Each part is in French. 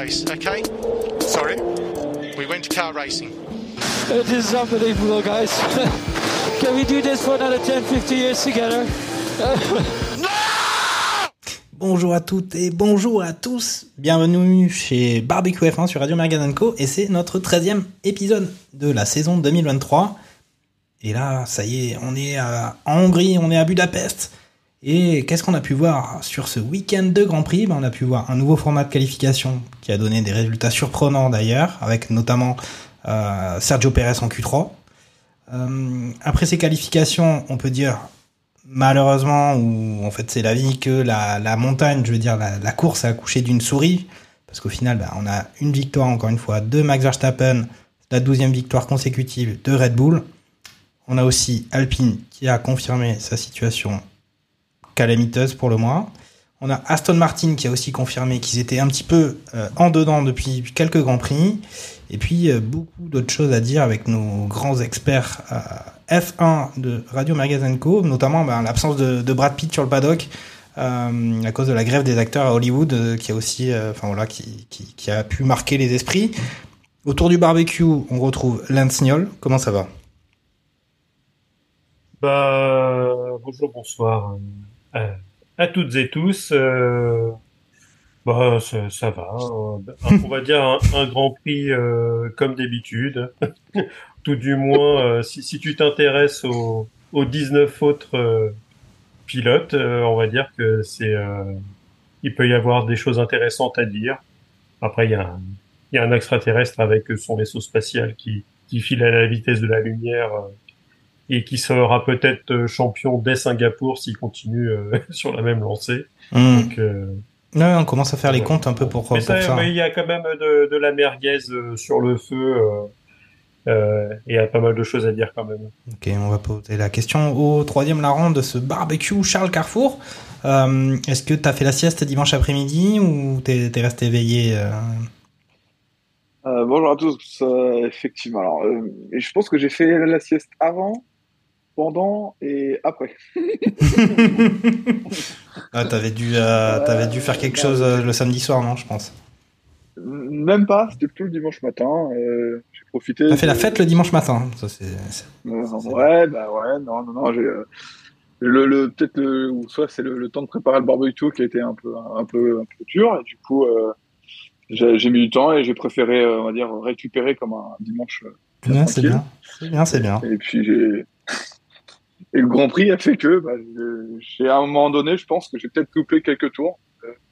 race, okay? Sorry? We went to car racing. This is unbelievable, guys. Can we do this for another 10, 50 years together? Bonjour à toutes et bonjour à tous. Bienvenue chez Barbecue F1 sur Radio Mergan Co. Et c'est notre 13e épisode de la saison 2023. Et là, ça y est, on est à- en Hongrie, on est à Budapest. Et qu'est-ce qu'on a pu voir sur ce week-end de Grand Prix? Ben, On a pu voir un nouveau format de qualification qui a donné des résultats surprenants d'ailleurs, avec notamment euh, Sergio Pérez en Q3. Euh, après ces qualifications, on peut dire malheureusement, ou en fait c'est la vie, que la, montagne, je veux dire la, course a accouché d'une souris, parce qu'au final, bah, on a une victoire encore une fois de Max Verstappen, la douzième victoire consécutive de Red Bull. On a aussi Alpine qui a confirmé sa situation calamiteuse pour le moins. On a Aston Martin qui a aussi confirmé qu'ils étaient un petit peu euh, en dedans depuis quelques grands prix. Et puis euh, beaucoup d'autres choses à dire avec nos grands experts euh, F1 de Radio Magazine Co, notamment ben, l'absence de, Brad Pitt sur le paddock à cause de la grève des acteurs à Hollywood, qui a aussi, enfin voilà, qui a pu marquer les esprits. Autour du barbecue, on retrouve Lance Niol. Comment ça va? Bah, bonjour, bonsoir euh, à toutes et tous. Euh, bah, ça, ça va. on va dire un, Grand Prix euh, comme d'habitude. Tout du moins, euh, si, si tu t'intéresses aux, aux 19 autres euh, pilotes, on va dire que c'est, il peut y avoir des choses intéressantes à dire. Après, il y a un, il y a un extraterrestre avec son vaisseau spatial qui, qui file à la vitesse de la lumière. Et qui sera peut-être euh, champion dès Singapour s'il continue euh, sur la même lancée. Hmm. Donc, euh, Ouais, on commence à faire les comptes un peu pour, mais, pour ça, ça. mais il y a quand même de, de la merguez sur le feu euh, euh, et il y a pas mal de choses à dire quand même. Ok, on va poser la question au troisième larron de ce barbecue Charles Carrefour. Euh, Est-ce que t'as fait la sieste dimanche après-midi ou t'es t'es resté éveillé euh? Euh, bonjour à tous, euh, effectivement. Alors, euh, je pense que j'ai fait la sieste avant, pendant et après. Ah, t'avais dû, euh, t'avais dû faire quelque chose euh, le samedi soir, non, je pense. Même pas, c'était plutôt le dimanche matin. euh, j'ai profité. T'as fait la fête le dimanche matin. Ça, c'est- ouais, bah ouais, non, non, non. J'ai, euh, le, le, peut-être le, ou soit c'est le, le temps de préparer le barbecue qui a été un peu, un peu, un peu dur. Et du coup, euh, j'ai mis du temps et j'ai préféré, euh, on va dire, récupérer comme un dimanche. euh, c'est bien. C'est bien, c'est bien. Et puis j'ai. Et le Grand Prix a fait que, bah, je- j'ai à un moment donné, je pense que j'ai peut-être coupé quelques tours,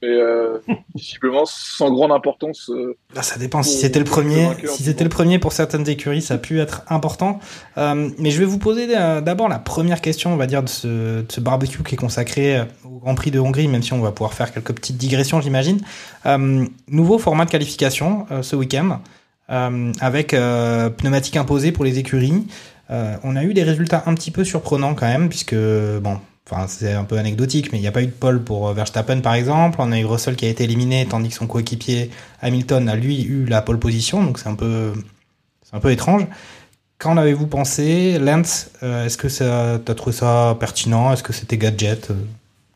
mais euh, visiblement sans grande importance. euh, Là, ça dépend si c'était le premier. Si c'était le premier pour certaines écuries, ça a pu être important. Euh, mais je vais vous poser euh, d'abord la première question, on va dire, de ce, de ce barbecue qui est consacré euh, au Grand Prix de Hongrie, même si on va pouvoir faire quelques petites digressions, j'imagine. Euh, nouveau format de qualification euh, ce week-end, euh, avec euh, pneumatique imposée pour les écuries. Euh, on a eu des résultats un petit peu surprenants quand même, puisque, bon, enfin, c'est un peu anecdotique, mais il n'y a pas eu de pole pour euh, Verstappen, par exemple. On a eu Russell qui a été éliminé, tandis que son coéquipier Hamilton a, lui, eu la pole position, donc c'est un peu, c'est un peu étrange. Qu'en avez-vous pensé? Lance, euh, est-ce que ça, t'as trouvé ça pertinent? Est-ce que c'était gadget?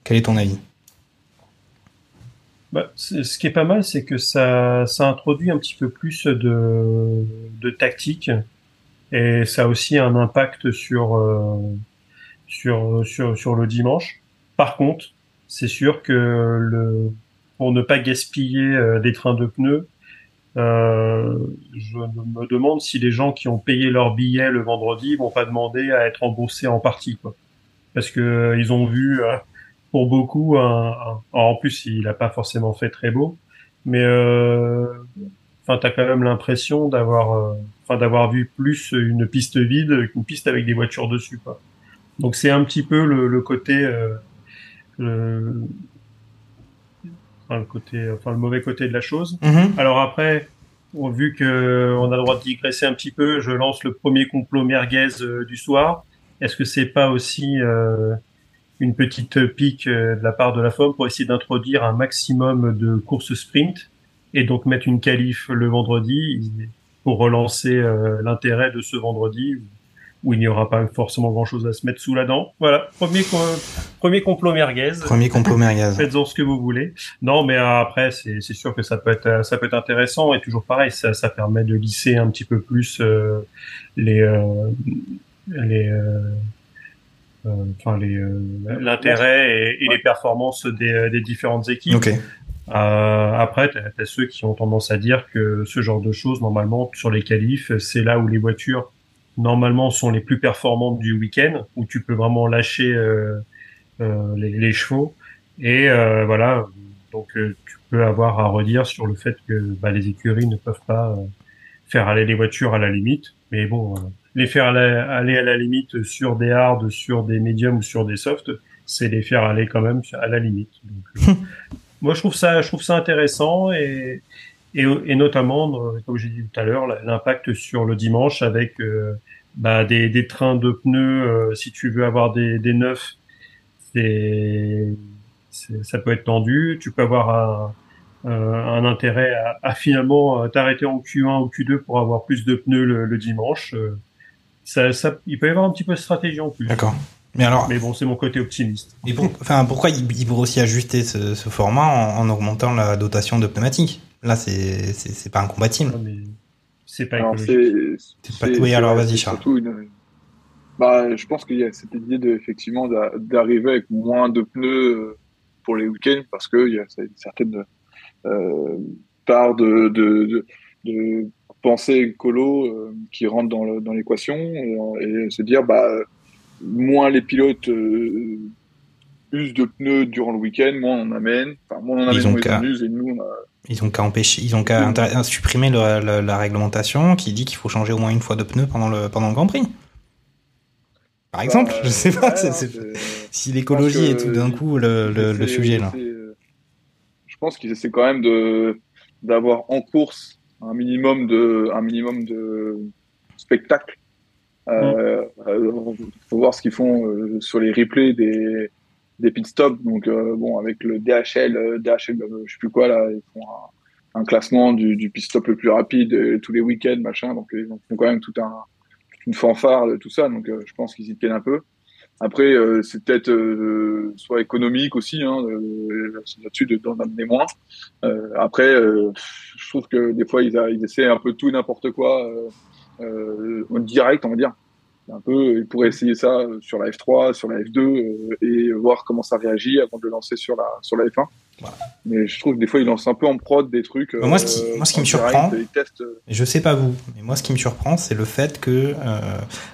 Quel est ton avis? Bah, ce qui est pas mal, c'est que ça, ça introduit un petit peu plus de tactique et ça a aussi un impact sur, euh, sur, sur, sur le dimanche. Par contre, c'est sûr que le, pour ne pas gaspiller euh, des trains de pneus, euh, je me demande si les gens qui ont payé leur billet le vendredi vont pas demander à être remboursés en partie, quoi. Parce que euh, ils ont vu, euh, pour beaucoup, un, un- en plus, il a pas forcément fait très beau, mais enfin, t'as quand même l'impression d'avoir, enfin, d'avoir vu plus une piste vide qu'une piste avec des voitures dessus, quoi. Donc c'est un petit peu le, le côté, euh, le- enfin le côté, enfin le mauvais côté de la chose. Mhm. Alors après, bon, vu que on a le droit de digresser un petit peu, je lance le premier complot merguez euh, du soir. Est-ce que c'est pas aussi euh, une petite pique de la part de la FOM pour essayer d'introduire un maximum de courses sprint et donc mettre une qualif le vendredi? Pour relancer euh, l'intérêt de ce vendredi où il n'y aura pas forcément grand chose à se mettre sous la dent. Voilà, premier, co- premier complot merguez. Premier complot merguez. Faites-en ce que vous voulez. Non, mais euh, après, c'est c'est sûr que ça peut être ça peut être intéressant et toujours pareil, ça, ça permet de lisser un petit peu plus euh, les euh, les euh, euh, enfin les euh, l'intérêt et, et les performances des, euh, des différentes équipes. Ok. Euh, après, t'as as ceux qui ont tendance à dire que ce genre de choses, normalement, sur les qualifs, c'est là où les voitures, normalement, sont les plus performantes du week-end, où tu peux vraiment lâcher euh, euh, les, les chevaux. Et euh, voilà, donc euh, tu peux avoir à redire sur le fait que bah, les écuries ne peuvent pas euh, faire aller les voitures à la limite. Mais bon, les faire aller, à la limite sur des hards, sur des médiums ou sur des softs, c'est les faire aller quand même à la limite. moi, je trouve ça, je trouve ça intéressant et et, et notamment, euh, comme j'ai dit tout à l'heure, l'impact sur le dimanche avec euh, bah, des, des trains de pneus. euh, si tu veux avoir des, des neufs, c'est ça peut être tendu. Tu peux avoir un, un intérêt à, à finalement t'arrêter en Q1 ou Q2 pour avoir plus de pneus le, le dimanche. Ça, ça, il peut y avoir un petit peu de stratégie en plus. D'accord. Mais alors, Mais bon, c'est mon côté optimiste. et pour- enfin, pourquoi il, il pourrait aussi ajuster ce, ce format en, en augmentant la dotation de pneumatiques? Là, c'est c'est pas incompatible. C'est pas Alors, écologique. pas- oui, alors, vas-y, Charles. une- Bah, je pense qu'il y a cette idée de, effectivement d'a- d'arriver avec moins de pneus euh, pour les week-ends parce qu'il y a une certaine euh, part de, de, de, de pensée écolo euh, qui rentre dans, le- dans l'équation euh, et se dire bah moins les pilotes euh, usent de pneus durant le week-end, moins on en amène, enfin moins on Ils amène, ont ils qu'à- on a ont qu'à empêcher, ils ont qu'à inter- supprimer le- le- la réglementation qui dit qu'il faut changer au moins une fois de pneus pendant le pendant le Grand Prix. Par exemple, Bah, je sais pas. ouais, si l'écologie est tout d'un coup le, le, sujet là. euh, Je pense qu'ils essaient quand même de d'avoir en course un minimum de un minimum de spectacle. Euh, euh, faut voir ce qu'ils font euh, sur les replays des des pit stops. Donc euh, bon, avec le DHL, DHL, je sais plus quoi là, ils font un, un classement du, du pit stop le plus rapide tous les week-ends, machin. Donc ils font quand même tout un une fanfare de tout ça. Donc je pense qu'ils y tiennent un peu. Après, euh, c'est peut-être euh, soit économique aussi, hein, euh, là-dessus de- d'en amener moins. Après, je trouve que des fois ils, a- ils essaient un peu tout et n'importe quoi en direct, on va dire. Un peu, ils pourraient essayer ça euh, sur la F3, sur la F2 euh, et voir comment ça réagit avant de le lancer sur la sur la F1. Voilà. Mais je trouve que des fois ils lancent un peu en prod des trucs. Moi, ce qui- moi, ce qui me surprend- euh, Je sais pas vous, mais moi ce qui me surprend, c'est le fait que euh,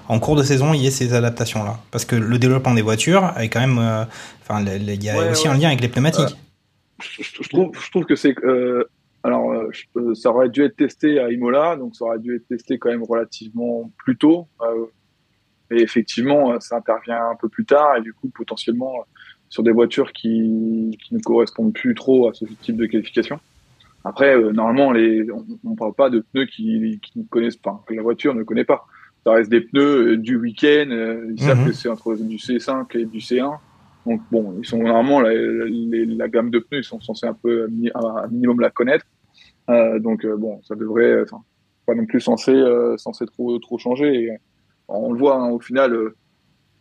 en cours de saison, il y ait ces adaptations là, parce que le développement des voitures est quand même, euh, enfin, il y a Ouais, aussi ouais. un lien avec les pneumatiques. je trouve, je trouve que c'est. Euh, alors, euh, je- euh, ça aurait dû être testé à Imola, donc ça aurait dû être testé quand même relativement plus tôt. Euh, et effectivement, euh, ça intervient un peu plus tard, et du coup, potentiellement, euh, sur des voitures qui, qui ne correspondent plus trop à ce type de qualification. Après, euh, normalement, les, on ne parle pas de pneus qui, qui ne connaissent pas, que la voiture ne connaît pas. Ça reste des pneus euh, du week-end, euh, ils savent Mhm. que c'est entre du C5 et du C1. Donc bon, ils sont normalement la, gamme de pneus, ils sont censés un peu un minimum la connaître. Euh, donc euh, bon, ça devrait, enfin, pas non plus censé euh, censé trop trop changer. On le voit hein, au final, euh,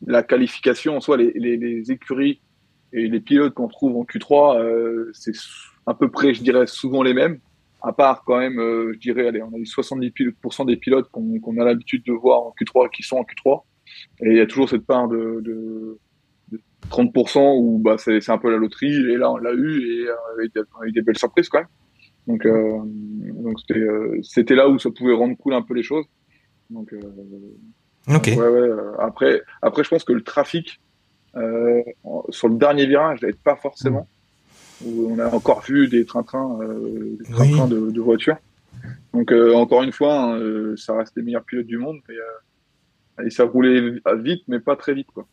la qualification, en soi, les, écuries et les pilotes qu'on trouve en Q3, euh, c'est à peu près, je dirais, souvent les mêmes. À part quand même, euh, je dirais, allez, on a eu 70% des pilotes qu'on a l'habitude de voir en Q3 qui sont en Q3. Et il y a toujours cette part de 30% où bah, c'est c'est un peu la loterie. Et là, on l'a eu et avec des, avec des belles surprises quand même. Donc, euh, donc c'était euh, c'était là où ça pouvait rendre cool un peu les choses. Donc, euh, Ok. ouais, ouais, euh, après, après, je pense que le trafic euh, sur le dernier virage n'aide pas forcément. Où on a encore vu des trains-trains, euh, des de, de voitures. Donc euh, encore une fois, hein, ça reste les meilleurs pilotes du monde et, euh, et ça roulait vite, mais pas très vite, quoi.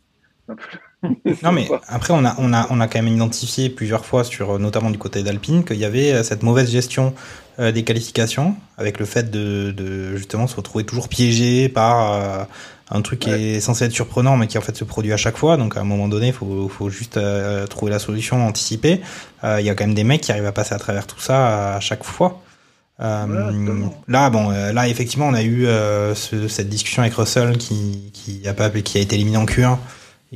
Un peu- Non mais après on a on a on a quand même identifié plusieurs fois sur notamment du côté d'Alpine qu'il y avait euh, cette mauvaise gestion euh, des qualifications avec le fait de, de justement se retrouver toujours piégé par euh, un truc qui est censé être surprenant mais qui en fait se produit à chaque fois. Donc à un moment donné faut faut juste euh, trouver la solution anticipée Euh, il y a quand même des mecs qui arrivent à passer à travers tout ça à chaque fois. Euh, là bon euh, là effectivement on a eu euh, ce- cette discussion avec Russell qui qui a pas qui a été éliminé en Q1 et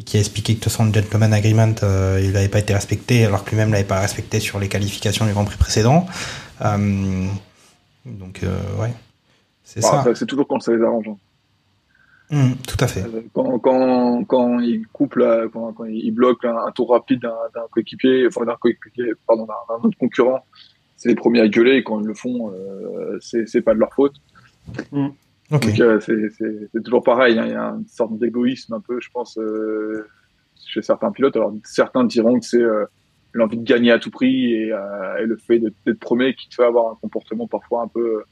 qui a expliqué que de toute façon le gentleman agreement euh, il n'avait pas été respecté alors que lui-même l'avait pas respecté sur les qualifications du Grand Prix précédent Euh, donc euh, ouais c'est Bon, ça c'est toujours quand ça les arrange. hein. Hum, tout à fait Quand, quand, quand ils coupent, la, quand, quand ils bloquent un, un tour rapide d'un coéquipier, enfin d'un coéquipier, pardon, d'un autre concurrent, c'est les premiers à gueuler et quand ils le font, euh, c'est c'est pas de leur faute. Ok Donc euh, c'est- c'est c'est toujours pareil, hein. il y a une sorte d'égoïsme un peu, je pense, euh, chez certains pilotes. Alors certains diront que c'est euh, l'envie de gagner à tout prix et, euh, et le fait d'être premier qui te fait avoir un comportement parfois un peu,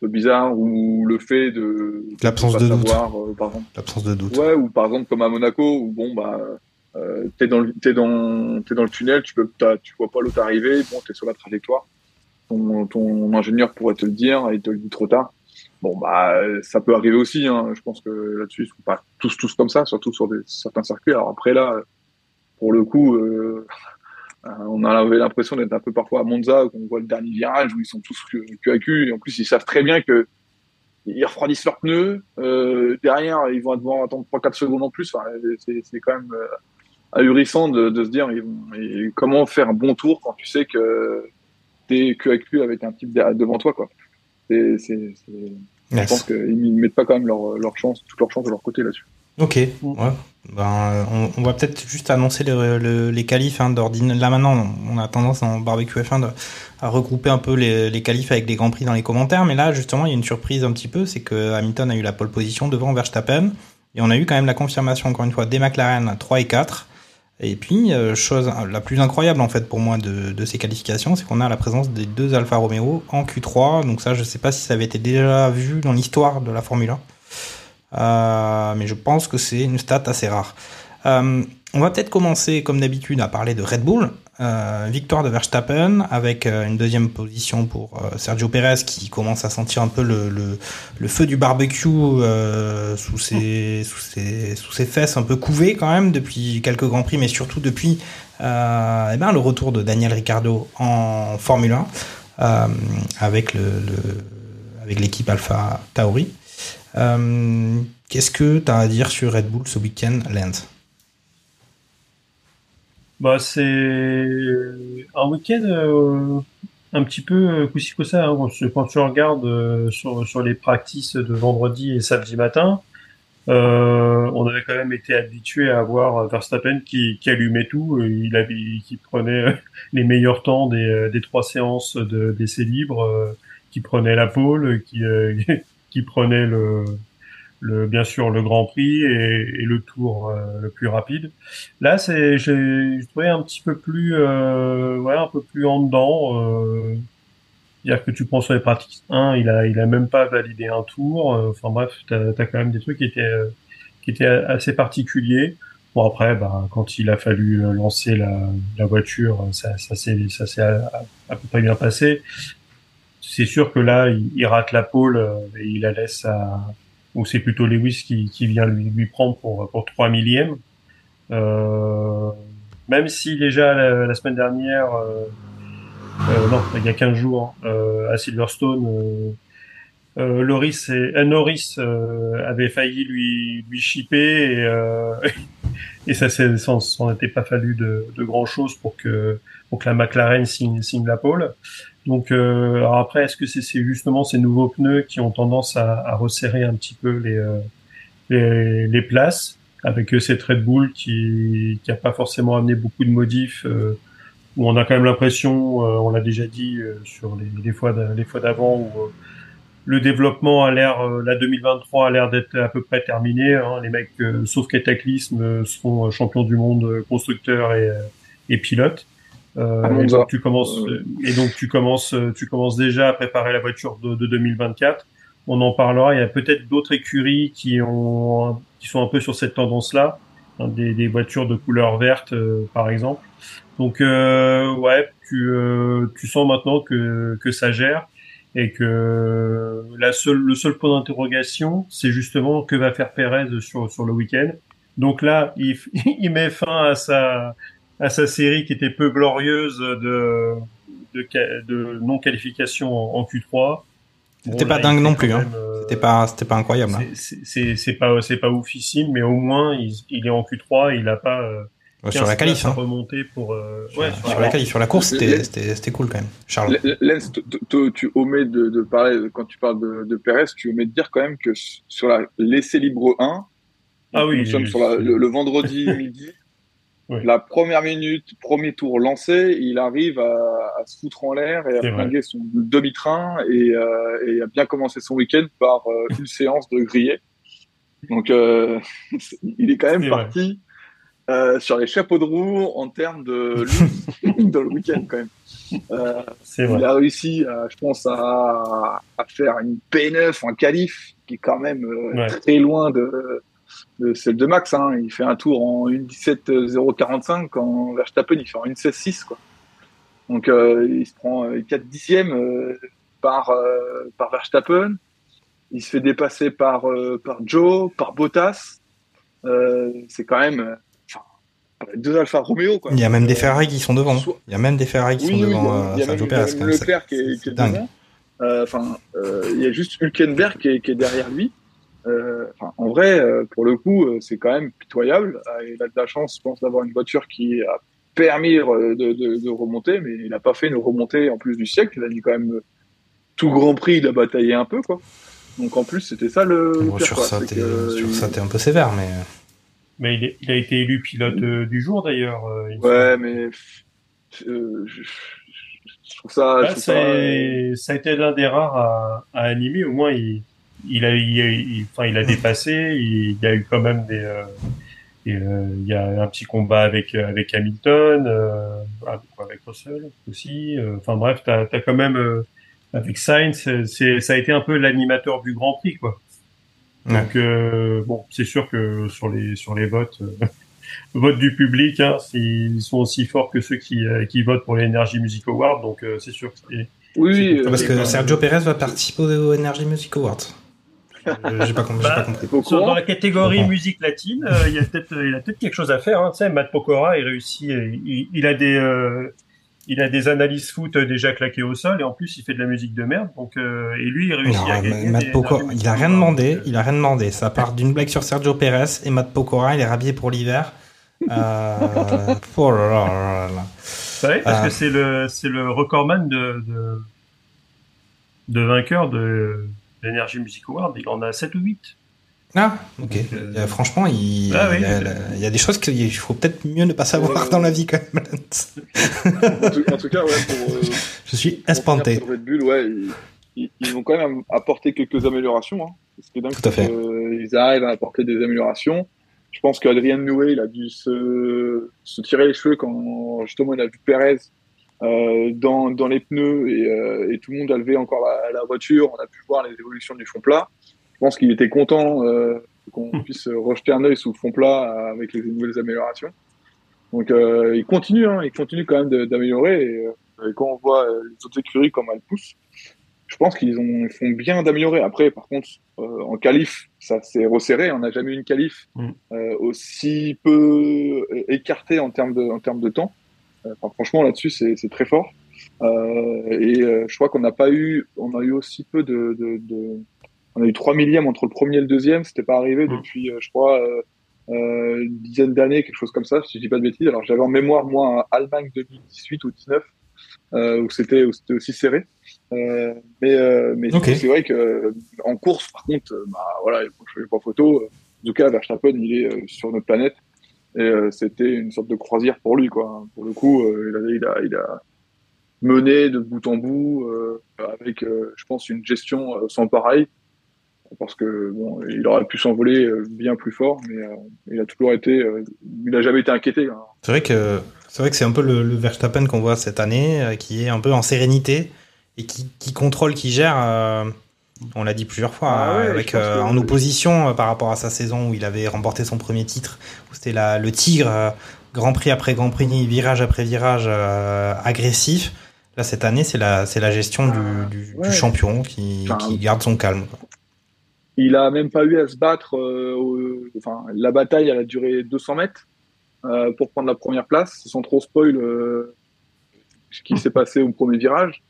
peu bizarre ou le fait de L'absence pas de doute. savoir, euh, par exemple. l'absence de doute Ouais, ou par exemple comme à Monaco où bon bah euh, t'es dans le t'es dans t'es dans le tunnel, tu peux t'as- tu vois pas l'autre arriver, bon t'es sur la trajectoire. Ton, ton ingénieur pourrait te le dire et te le dit trop tard. Bon bah ça peut arriver aussi. Hein. Je pense que là-dessus ils sont pas tous tous comme ça, surtout sur des, certains circuits. Alors après là, pour le coup, euh, euh, on avait l'impression d'être un peu parfois à Monza où on voit le dernier virage où ils sont tous que à cul et en plus ils savent très bien que ils refroidissent leurs pneus. Euh, derrière, ils vont devoir attendre 3-4 secondes en plus. C'est, quand même euh, ahurissant de, se dire comment faire un bon tour quand tu sais que t'es que avec un type devant toi. Quoi. C'est, Je pense qu'ils ne mettent pas quand même leur, leur chance, toute leur chance de leur côté là-dessus. Ok, ouais. Ben, euh, on, on va peut-être juste annoncer le- le- les qualifs hein, d'ordine. Là maintenant, on a tendance dans Barbecue F1 de- à regrouper un peu les, les qualifs avec les grands prix dans les commentaires, mais là justement, il y a une surprise un petit peu, c'est que Hamilton a eu la pole position devant Verstappen, et on a eu quand même la confirmation encore une fois des McLaren à 3 et 4. Et puis, euh, chose la plus incroyable en fait pour moi de, ces qualifications, c'est qu'on a la présence des deux Alfa Romeo en Q3. Donc ça, je sais pas si ça avait été déjà vu dans l'histoire de la Formule 1. Euh, mais je pense que c'est une stat assez rare. Euh, on va peut-être commencer, comme d'habitude, à parler de Red Bull. Euh, victoire de Verstappen avec euh, une deuxième position pour euh, Sergio Perez qui commence à sentir un peu le, feu du barbecue sous, ses, fesses un peu couvées quand même depuis quelques grands prix, mais surtout depuis eh ben, le retour de Daniel Ricciardo en Formule 1 euh, avec avec l'équipe Alpha Tauri. Qu'est-ce que tu as à dire sur Red Bull ce week-end, Lance? Bah, c'est un week-end euh, un petit peu euh, coup-ci coup-ça. Hein. Quand tu- regardes euh, sur, sur les practices de vendredi et samedi matin, euh, on avait quand même été habitué à voir Verstappen qui, qui allumait tout. euh, Il avait, qui prenait euh, les meilleurs temps des, euh, des trois séances de- d'essais euh, qui prenait la pole, qui, euh, qui prenait le, le, bien sûr le Grand Prix et, et le tour euh, le plus rapide. Là, c'est, j'ai trouvé un petit peu plus, euh, ouais, un peu plus en dedans. Euh, dire que tu prends sur les pratiques 1, il a, il a même pas validé un tour. Euh, Enfin bref, t'as as quand même des trucs qui étaient, euh, qui étaient assez particuliers. Bon après, bah, quand il a fallu euh, lancer la, la voiture, ça, ça s'est, ça s'est à, peu près bien passé. C'est sûr que là, il, rate la pole et il la laisse à, ou c'est plutôt Lewis qui, qui vient lui, lui prendre pour, pour 3 millièmes. Euh, même si déjà la, la semaine dernière, euh, euh, non, il y a 15 jours, euh, à Silverstone, euh, euh, Loris et, Norris avait failli lui, lui chipper et, et ça s'en était pas fallu de, de grand chose pour que, pour que la McLaren signe, signe la pole. Donc euh, alors après, est-ce que c'est justement ces nouveaux pneus qui ont tendance à, à resserrer un petit peu les, euh, les, les places avec euh, cette Red Bull qui qui a pas forcément amené beaucoup de modifs où on a quand même l'impression, on l'a déjà dit sur les, les fois les fois d'avant où le développement a l'air, la 2023 a l'air d'être à peu près terminé. Hein. Les mecs, euh, sauf cataclysme, euh, seront champions du monde constructeurs et, et pilotes. Euh, À et donc tu commences, euh, et donc tu commences, euh, tu commences déjà à préparer la voiture de, de 2024. On en parlera. Il y a peut-être d'autres écuries qui ont, qui sont un peu sur cette tendance-là. hein, des, des voitures de couleur verte, par exemple. Donc ouais, tu, tu sens maintenant que, que ça gère et que la seule, le seul point d'interrogation, c'est justement que va faire Perez sur, sur le week-end. Donc là, il, il met fin à sa, à sa série qui était peu glorieuse de, de, de non-qualification en, Q3. C'était pas dingue non plus, hein. Euh, c'était pas, c'était pas incroyable. Hein. C'est pas, c'est pas oufissime, mais au moins il, il est en Q3, il a pas. Euh, sur la qualif, hein. pour. Euh, ouais, sur, la qualif, sur la course, c'était cool quand même. Charles. Lens, tu omets de, de, parler quand tu parles de, de Perez, tu omets de dire quand même que sur la l'essai libre 1, ah oui, nous sommes sur la, le, vendredi midi. La première minute, premier tour lancé, il arrive à, à se foutre en l'air et à flinguer son demi-train et, euh, et, à bien commencer son week-end par euh, une séance de grillé. Donc, euh, il est quand même parti euh, sur les chapeaux de roue en termes de dans le week-end quand même. Il a réussi, je pense, à, à, faire une P9 en qualif qui est quand même très loin de de celle de Max. Hein. Il fait un tour en 1.17.045 quand Verstappen il fait en 1.16.6 quoi. Donc euh, il se prend 4 euh, dixièmes euh, par par Verstappen. Il se fait dépasser par par Joe, par Bottas. c'est quand même deux Alfa Romeo. Quoi. Il y a même des Ferrari qui sont devant. Il y a même des Ferrari qui sont devant. Il y a. Leclerc qui est, qui est devant. Enfin, il y a juste Hülkenberg qui est, qui est derrière lui. Euh, en vrai, euh, pour le coup, euh, c'est quand même pitoyable. Il a de la chance, je pense, d'avoir une voiture qui a permis de, de, de remonter, mais il n'a pas fait une remontée en plus du siècle. Il a mis quand même tout Grand Prix, il a bataillé un peu, quoi. Donc en plus, c'était ça le. Bon, sur, ça, t'es, ça, un peu sévère, mais. Mais il, est, il a été élu pilote du jour d'ailleurs. ouais, mais je, je, trouve ça. Ça, ça, a été l'un des rares à, à animer. Au moins, il il a, il, enfin, il a dépassé. Il, y a eu quand même des, euh, euh, il y a un petit combat avec avec Hamilton, euh, avec Russell aussi. Enfin bref, t'as as quand même avec Sainz, c'est ça a été un peu l'animateur du Grand Prix quoi. Donc bon, c'est sûr que sur les sur les votes, votes du public, hein, ils sont aussi forts que ceux qui qui votent pour l'Energy Music Award. Donc c'est sûr que oui, parce que Sergio Perez va participer au Energy Music Awards. J'ai pas, bah, compris. Dans la catégorie musique latine, euh, il y a peut-être, il a peut-être quelque chose à faire. Hein. Tu sais, Matt Pokora, il réussit, il, il a des, euh, il a des analyses foot déjà claquées au sol et en plus il fait de la musique de merde. Donc euh, et lui, il réussit non, à gagner. Matt Pokora, il a rien demandé. Il a rien demandé. Ça part d'une blague sur Sergio Perez et Matt Pokora, il est rhabillé pour l'hiver. Euh... oh là là là là. Ouais, parce que c'est le, c'est le recordman de, de, de vainqueur de l'Energy Music Award, il en a 7 ou 8. Ah, ok. Euh, franchement, il, oui, il, y a, des choses qu'il faut peut-être mieux ne pas savoir dans la vie quand même. en, tout, en, tout, cas, ouais, pour, euh, je suis espanté. Red Bull, ouais, ils, ils, ont quand même apporté quelques améliorations. Hein. C'est dingue. Tout à fait. Euh, ils arrivent à apporter des améliorations. Je pense qu'Adrien Noué, il a dû se, se, tirer les cheveux quand justement il a vu Perez euh, dans, dans, les pneus et, euh, et, tout le monde a levé encore la, la, voiture. On a pu voir les évolutions du fond plat. Je pense qu'il était content euh, qu'on hmm. puisse rejeter un œil sous le fond plat avec les nouvelles améliorations. Donc il continue, hein, il continue quand même d'améliorer. Et, et, quand on voit les autres écuries comme elles poussent, je pense qu'ils ont font bien d'améliorer. Après, par contre, en qualif, ça s'est resserré. On n'a jamais eu une qualif hmm. aussi peu écartée en termes de, en termes de temps franchement, là-dessus, c'est très fort. Euh, et euh, je crois qu'on n'a pas eu, on a eu aussi peu de, de, de, on a eu 3 millièmes entre le premier et le deuxième. C'était pas arrivé mmh. depuis, euh, je crois, euh, une dizaine d'années, quelque chose comme ça, si je dis pas de bêtises. Alors j'avais en mémoire moi Allemagne 2018 ou 19 euh, où c'était aussi serré. Euh, mais mais c'est vrai que en course, par contre, bah voilà, je fais pas photo. En tout cas, Verstappen, il est sur notre planète. Et euh, c'était une sorte de croisière pour lui, quoi. Pour le coup, euh, il, a, il, a, il, a, mené de bout en bout euh, avec, je pense, une gestion sans pareil. Parce que bon, il aurait pu s'envoler bien plus fort, mais il a toujours été, il n'a jamais été inquiété. Hein. C'est vrai que c'est vrai que c'est un peu le, Verstappen qu'on voit cette année, qui est un peu en sérénité et qui, qui contrôle, qui gère On l'a dit plusieurs fois, Ah ouais, avec, euh, en opposition euh, par rapport à sa saison où il avait remporté son premier titre, où c'était la- le tigre, euh, Grand Prix après Grand Prix, virage après virage, agressif. Là, cette année, c'est la, c'est la gestion du, du- du ouais. champion qui, Enfin, qui garde son calme. quoi. Il a même pas eu à se battre. au- enfin, la bataille, elle a duré 200 mètres pour prendre la première place, sans trop spoil ce qui s'est passé au premier virage.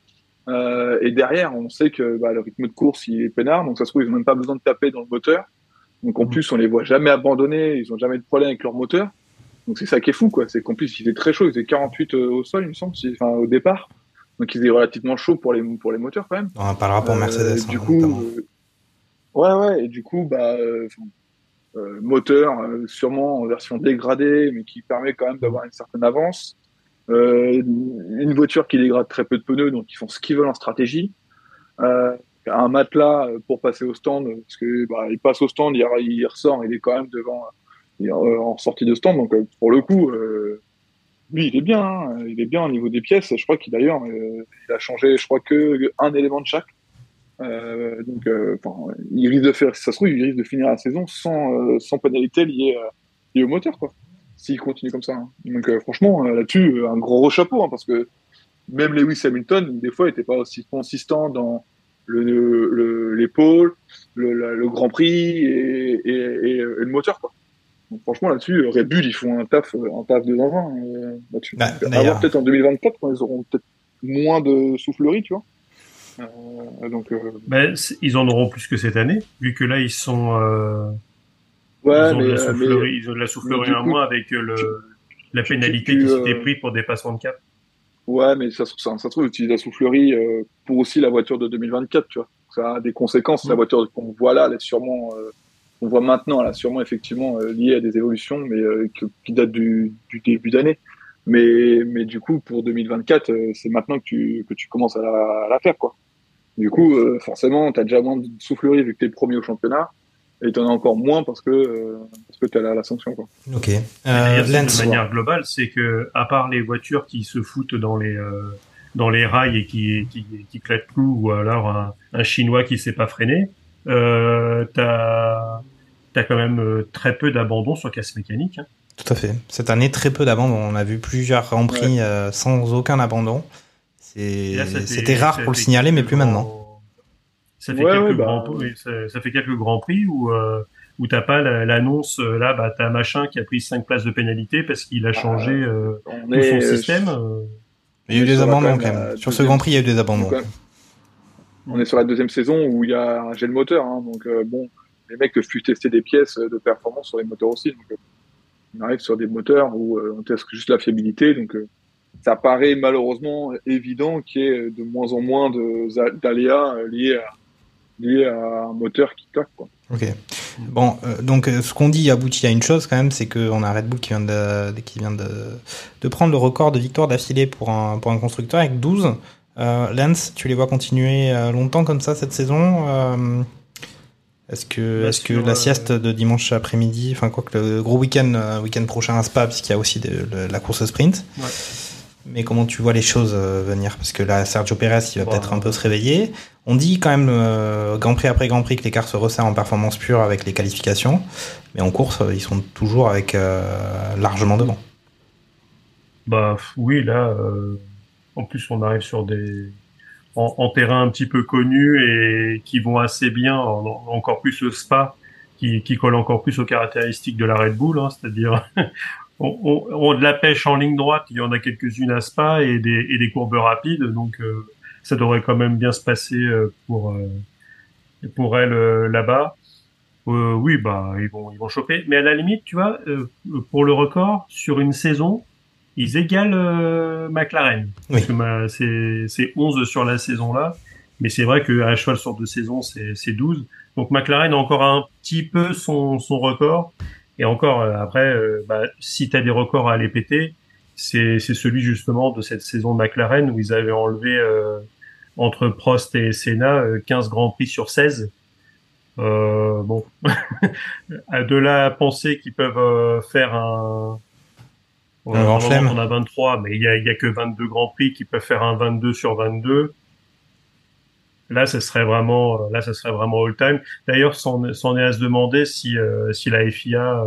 Euh, et derrière, on sait que bah, le rythme de course, il est peinard, donc ça se trouve, ils n'ont même pas besoin de taper dans le moteur. Donc en plus, on les voit jamais abandonner, ils ont jamais de problème avec leur moteur. Donc c'est ça qui est fou, quoi. C'est qu'en plus, il était très chaud, il était 48 au sol, il me semble, si- enfin au départ. Donc il était relativement chaud pour les pour les moteurs quand même. On parlera pour Euh, Mercedes. du hein, coup, euh, ouais, ouais, et du coup, bah, euh, euh, moteur euh, sûrement en version dégradée, mais qui permet quand même d'avoir une certaine avance. Euh, une voiture qui dégrade très peu de pneus, donc ils font ce qu'ils veulent en stratégie. Euh, un matelas euh, pour passer au stand, parce que bah, il passe au stand, il, ressort, il est quand même devant, euh, en sortie de stand, donc euh, pour le coup, euh, lui, il est bien, hein, il est bien au niveau des pièces. Je crois qu'il d'ailleurs, euh, il a changé, je crois que un élément de chaque. Euh, donc, euh, il risque de faire, si ça se trouve, il risque de finir la saison sans, euh, sans pénalité liée, euh, liée au moteur, quoi. S'il continue comme ça. hein. Donc, euh, franchement, euh, là-dessus, euh, un gros chapeau, hein, parce que même Lewis Hamilton, des fois, n'était pas aussi consistant dans le, le, l'épaule, le, Grand Prix et, et, et, et le moteur, quoi. Donc, franchement, là-dessus, Red Bull, ils font un taf, un taf de 20 euh, là-dessus. Bah, à peut-être en 2024, quand ils auront peut-être moins de soufflerie, tu vois. Euh, donc, euh, Ben, ils en auront plus que cette année, vu que là ils sont, euh, ouais, ils, ont mais, de la euh, mais- ils ont de la soufflerie mais du en coup, moins avec euh, le, la tu- pénalité tu, qui s'était euh, prise pour dépassement de cap. Ouais, mais ça, se- ça, ça trouve, utilise la soufflerie pour aussi la voiture de 2024, tu vois. Ça a des conséquences. La Mm. voiture qu'on voit là, elle est sûrement, on voit maintenant, elle a sûrement effectivement euh, liée à des évolutions, mais euh, que- qui datent du, du début d'année. Mais, mais du coup, pour 2024, euh, c'est maintenant que tu, que tu commences à la, à la faire, quoi. Du coup, forcément, t'as déjà moins de soufflerie vu que t'es premier au championnat, et t'en as encore moins parce que, euh, parce que t'as la, la sanction, quoi. Ok. Euh, de manière globale, c'est que à part les voitures qui se foutent dans les euh, dans les rails et qui qui, qui claquent plus, ou alors un, un chinois qui sait pas freiner, euh, t'as t'as quand même euh, très peu d'abandon sur casse mécanique. Hein. Tout à fait. Cette année, très peu d'abandon. On a vu plusieurs Grands Prix euh, sans aucun abandon. C'était rare pour le signaler, mais plus maintenant. Ça fait Ouais, quelques ouais, bah, grands prix, ça, ça fait quelques grands prix où euh, où t'as pas la- l'annonce euh, là, bah t'as machin qui a pris cinq places de pénalité parce qu'il a changé euh, On tout son système. Il y a eu des abandons quand même, Sur ce Grand Prix, il y a eu des abandons. On est sur la deuxième saison où il y a un gel moteur, hein, donc euh, bon, les mecs peuvent plus tester des pièces de performance sur les moteurs aussi. Donc, euh, on arrive sur des moteurs où euh, on teste juste la fiabilité, donc euh, ça paraît malheureusement évident qu'il y ait de moins en moins de- d'aléas liés à liés à un moteur qui claque. Quoi. Ok. Bon, euh, donc euh, ce qu'on dit aboutit à une chose quand même, c'est qu'on a Red Bull qui vient de, qui vient de, de prendre le record de victoires d'affilée pour un, pour un constructeur avec 12. Euh, Lance, tu les vois continuer euh, longtemps comme ça cette saison euh, Est-ce que, Bah, est-ce que la euh, sieste de dimanche après-midi, enfin quoi que le gros week-end, week-end prochain à Spa, puisqu'il y a aussi de, le- la course sprint. Ouais. Mais comment tu vois les choses euh, venir? Parce que là, Sergio Perez, il va peut-être un peu se réveiller. On dit quand même, euh, Grand Prix après Grand Prix, que l'écart se resserre en performance pure avec les qualifications. Mais en course, euh, ils sont toujours avec euh, largement devant. Bah oui, là, euh, en plus on arrive sur des en, en terrain un petit peu connu et qui vont assez bien, en- en- encore plus le Spa, qui, qui colle encore plus aux caractéristiques de la Red Bull, hein, c'est-à-dire on, on, on- de la pêche en ligne droite, il y en a quelques-unes à Spa et des, et des courbes rapides, donc euh, ça devrait quand même bien se passer euh, pour euh, pour elle euh, là-bas. Euh, oui, bah ils vont ils vont choper, mais à la limite, tu vois, euh, pour le record sur une saison ils égalent euh, McLaren. Oui. Parce que c'est, c'est 11 sur la saison là. Mais c'est vrai qu'à cheval sur deux saisons, c'est, c'est 12. Donc McLaren a encore un petit peu son, son record. Et encore, euh, après, euh, bah, si tu as des records à aller péter, c'est, c'est celui justement de cette saison de McLaren où ils avaient enlevé euh, entre Prost et Senna euh, 15 grands prix sur 16. Euh, bon, de là à penser qu'ils peuvent euh, faire un, on a, grand normalement, chelem. on a 23, mais il y a, il y a que 22 grands prix qui peuvent faire un 22 sur 22. Là, ce serait vraiment, là, ça serait vraiment all time. D'ailleurs, c'en est à se demander si, si la FIA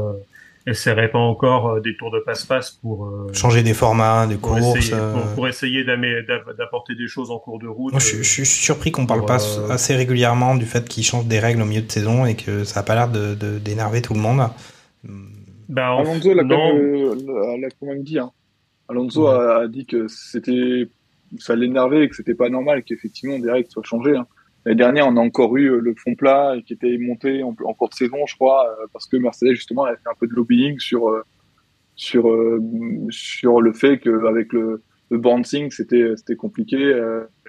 essaierait pas encore des tours de passe-passe pour changer des formats, des pour courses. essayer, pour, pour essayer d'apporter des choses en cours de route. Moi, je, je, suis surpris qu'on parle pas assez régulièrement du fait qu'ils changent des règles au milieu de saison et que ça a pas l'air de d'énerver tout le monde. Bah, Alonso l'a quand, quand, même dit. Hein. Alonso ouais. a, a, dit que c'était ça l'énervait et que c'était pas normal qu'effectivement des règles soient changées. Hein. L'année dernière, on a encore eu le fond plat qui était monté en, en cours de saison, je crois, parce que Mercedes justement avait fait un peu de lobbying sur sur sur le fait qu'avec le, le bouncing c'était c'était compliqué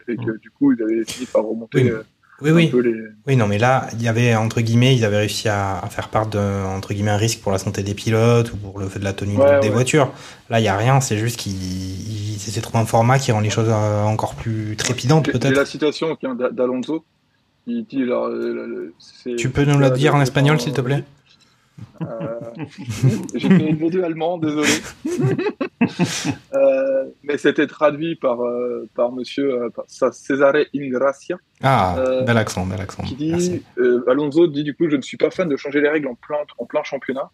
et que du coup ils avaient fini par remonter. Oui. Oui, oui. Les... oui, non, mais là, il y avait, entre guillemets, ils avaient réussi à, à faire part d'un, entre guillemets, un risque pour la santé des pilotes ou pour le fait de la tenue ouais, des ouais. voitures. Là, il n'y a rien, c'est juste qu'ils essaient de trouver un format qui rend les choses encore plus trépidantes, peut-être. la citation d'Alonso. Il dit, alors, tu peux nous la dire en espagnol, s'il te plaît? euh, J'ai fait une vidéo allemand, désolé. euh, mais c'était traduit par, euh, par monsieur euh, par Cesare Ingracia. Ah, bel accent, bel accent. Qui dit, Alonso dit du coup, je ne suis pas fan de changer les règles en plein, en plein championnat.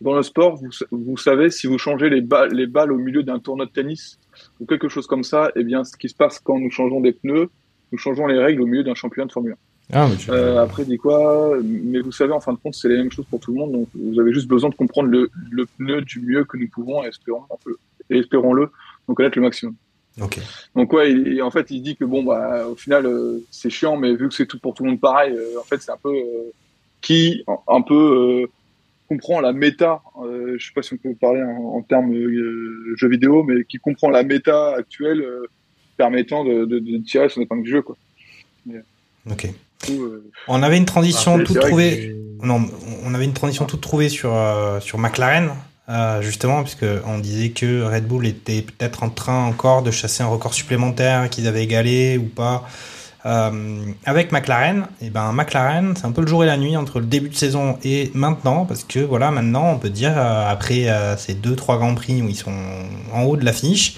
Dans le sport, vous, vous savez, si vous changez les, ba les balles au milieu d'un tournoi de tennis ou quelque chose comme ça, eh bien, ce qui se passe quand nous changeons des pneus, nous changeons les règles au milieu d'un championnat de Formule 1. Ah, euh, après, dit quoi Mais vous savez, en fin de compte, c'est la même chose pour tout le monde. Donc, vous avez juste besoin de comprendre le, le pneu du mieux que nous pouvons et espérons, et espérons-le, donc connaître le maximum. Okay. Donc ouais, et, en fait, il dit que bon, bah, au final, euh, c'est chiant, mais vu que c'est tout pour tout le monde pareil, euh, en fait, c'est un peu euh, qui un peu comprend la méta. je sais pas si on peut parler en, en termes jeux vidéo, mais qui comprend la méta actuelle permettant de, de, de, tirer son épingle du jeu, quoi. Mais, ok. On avait une transition toute trouvée. Non, on avait une transition toute trouvée sur euh, sur McLaren, euh, justement, puisque on disait que Red Bull était peut-être en train encore de chasser un record supplémentaire qu'ils avaient égalé ou pas. Euh, avec McLaren, et ben McLaren, c'est un peu le jour et la nuit entre le début de saison et maintenant, parce que voilà, maintenant on peut dire après ces deux trois grands prix où ils sont en haut de l'affiche,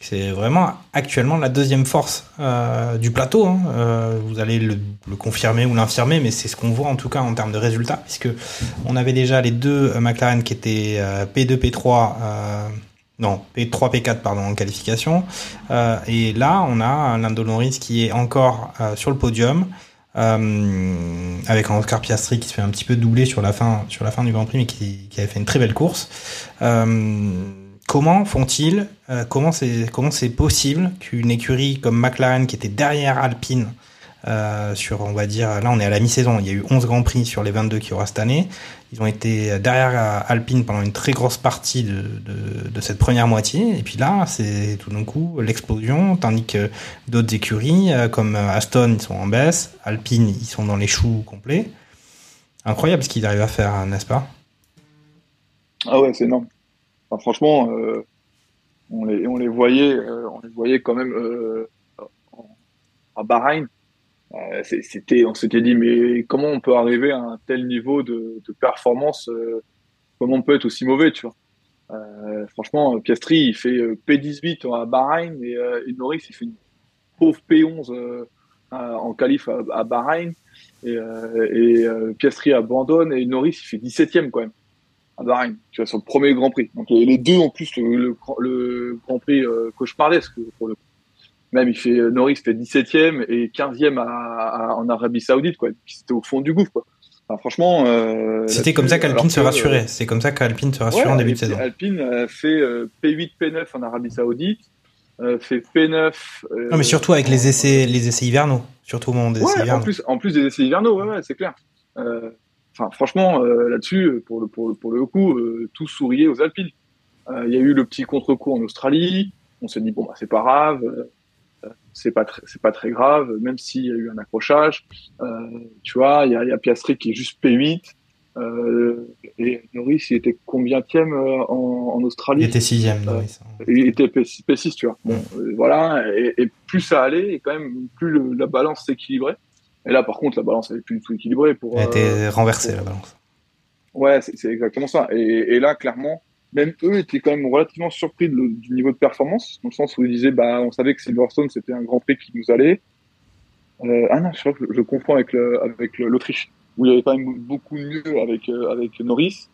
c'est vraiment actuellement la deuxième force euh, du plateau. Hein. Euh, vous allez le, confirmer ou l'infirmer, mais c'est ce qu'on voit en tout cas en termes de résultats, puisque on avait déjà les deux euh, McLaren qui étaient euh, P2, P3, euh, non P3, P4 pardon en qualification, euh, et là on a Lando Norris qui est encore sur le podium. avec un Oscar Piastri qui se fait un petit peu doubler sur la fin sur la fin du Grand Prix mais qui, qui avait fait une très belle course comment font-ils euh, Comment c'est possible qu'une écurie comme McLaren qui était derrière Alpine euh, sur on va dire là on est à la mi-saison, il y a eu 11 grands prix sur les 22 qui aura cette année. Ils ont été derrière Alpine pendant une très grosse partie de, de, cette première moitié et puis là c'est tout d'un coup l'explosion tandis que d'autres écuries euh, comme Aston ils sont en baisse, Alpine ils sont dans les choux complets. Incroyable ce qu'ils arrivent à faire, n'est-ce pas? Ah ouais, c'est énorme. Franchement, euh, on, les, on les voyait, euh, on les voyait quand même euh, à Bahreïn. Euh, c'était, on s'était dit, mais comment on peut arriver à un tel niveau de, de performance Comment on peut être aussi mauvais, tu vois Franchement, Piastri, il fait P18 à Bahreïn et, et Norris, il fait une pauvre P11 en qualif à, à Bahreïn. Et, et Piastri abandonne et Norris, il fait 17e quand même à Bahreïn, tu vois, sur le premier Grand Prix. Donc les deux en plus le, le, le Grand Prix euh, cauchemardesque pour le coup. Même il fait Norris fait 17e et 15e à, à, en Arabie Saoudite quoi. C'était au fond du gouffre quoi. Enfin, franchement. Euh, C'était comme ça qu'Alpine se rassurait. Euh, C'est comme ça qu'Alpine se rassurait ouais, en début de saison. Alpine fait P8, P9 en Arabie Saoudite, fait P9. non mais surtout avec les essais, les essais hivernaux, surtout au moment des ouais, essais hivernaux. En plus, en plus des essais hivernaux, ouais, ouais c'est clair. Enfin, franchement, euh, là-dessus, pour le, pour, le, pour le coup, euh, tout souriait aux Alpines. Euh, Il y a eu le petit contre-coup en Australie. On s'est dit bon, bah, c'est pas grave, c'est pas très, c'est pas très grave, même s'il y a eu un accrochage. tu vois, il y a, y a Piastri qui est juste P8. et Norris, il était combien en, en Australie? Il était sixième, Norris. il était P6, P6 tu vois. Bon, voilà. Et, et, plus ça allait, et quand même, plus le, la balance s'équilibrait. Et là, par contre, la balance elle est plus du tout équilibrée. Pour, Elle était euh, renversée, pour... la balance. Ouais, c'est exactement ça. Et, et, là, clairement, même eux étaient quand même relativement surpris de du niveau de performance, dans le sens où ils disaient, bah, on savait que Silverstone, c'était un grand prix qui nous allait. Euh, ah non, je crois que je confonds avec le, avec l'Autriche, où il y avait quand même beaucoup mieux avec, euh, avec Norris.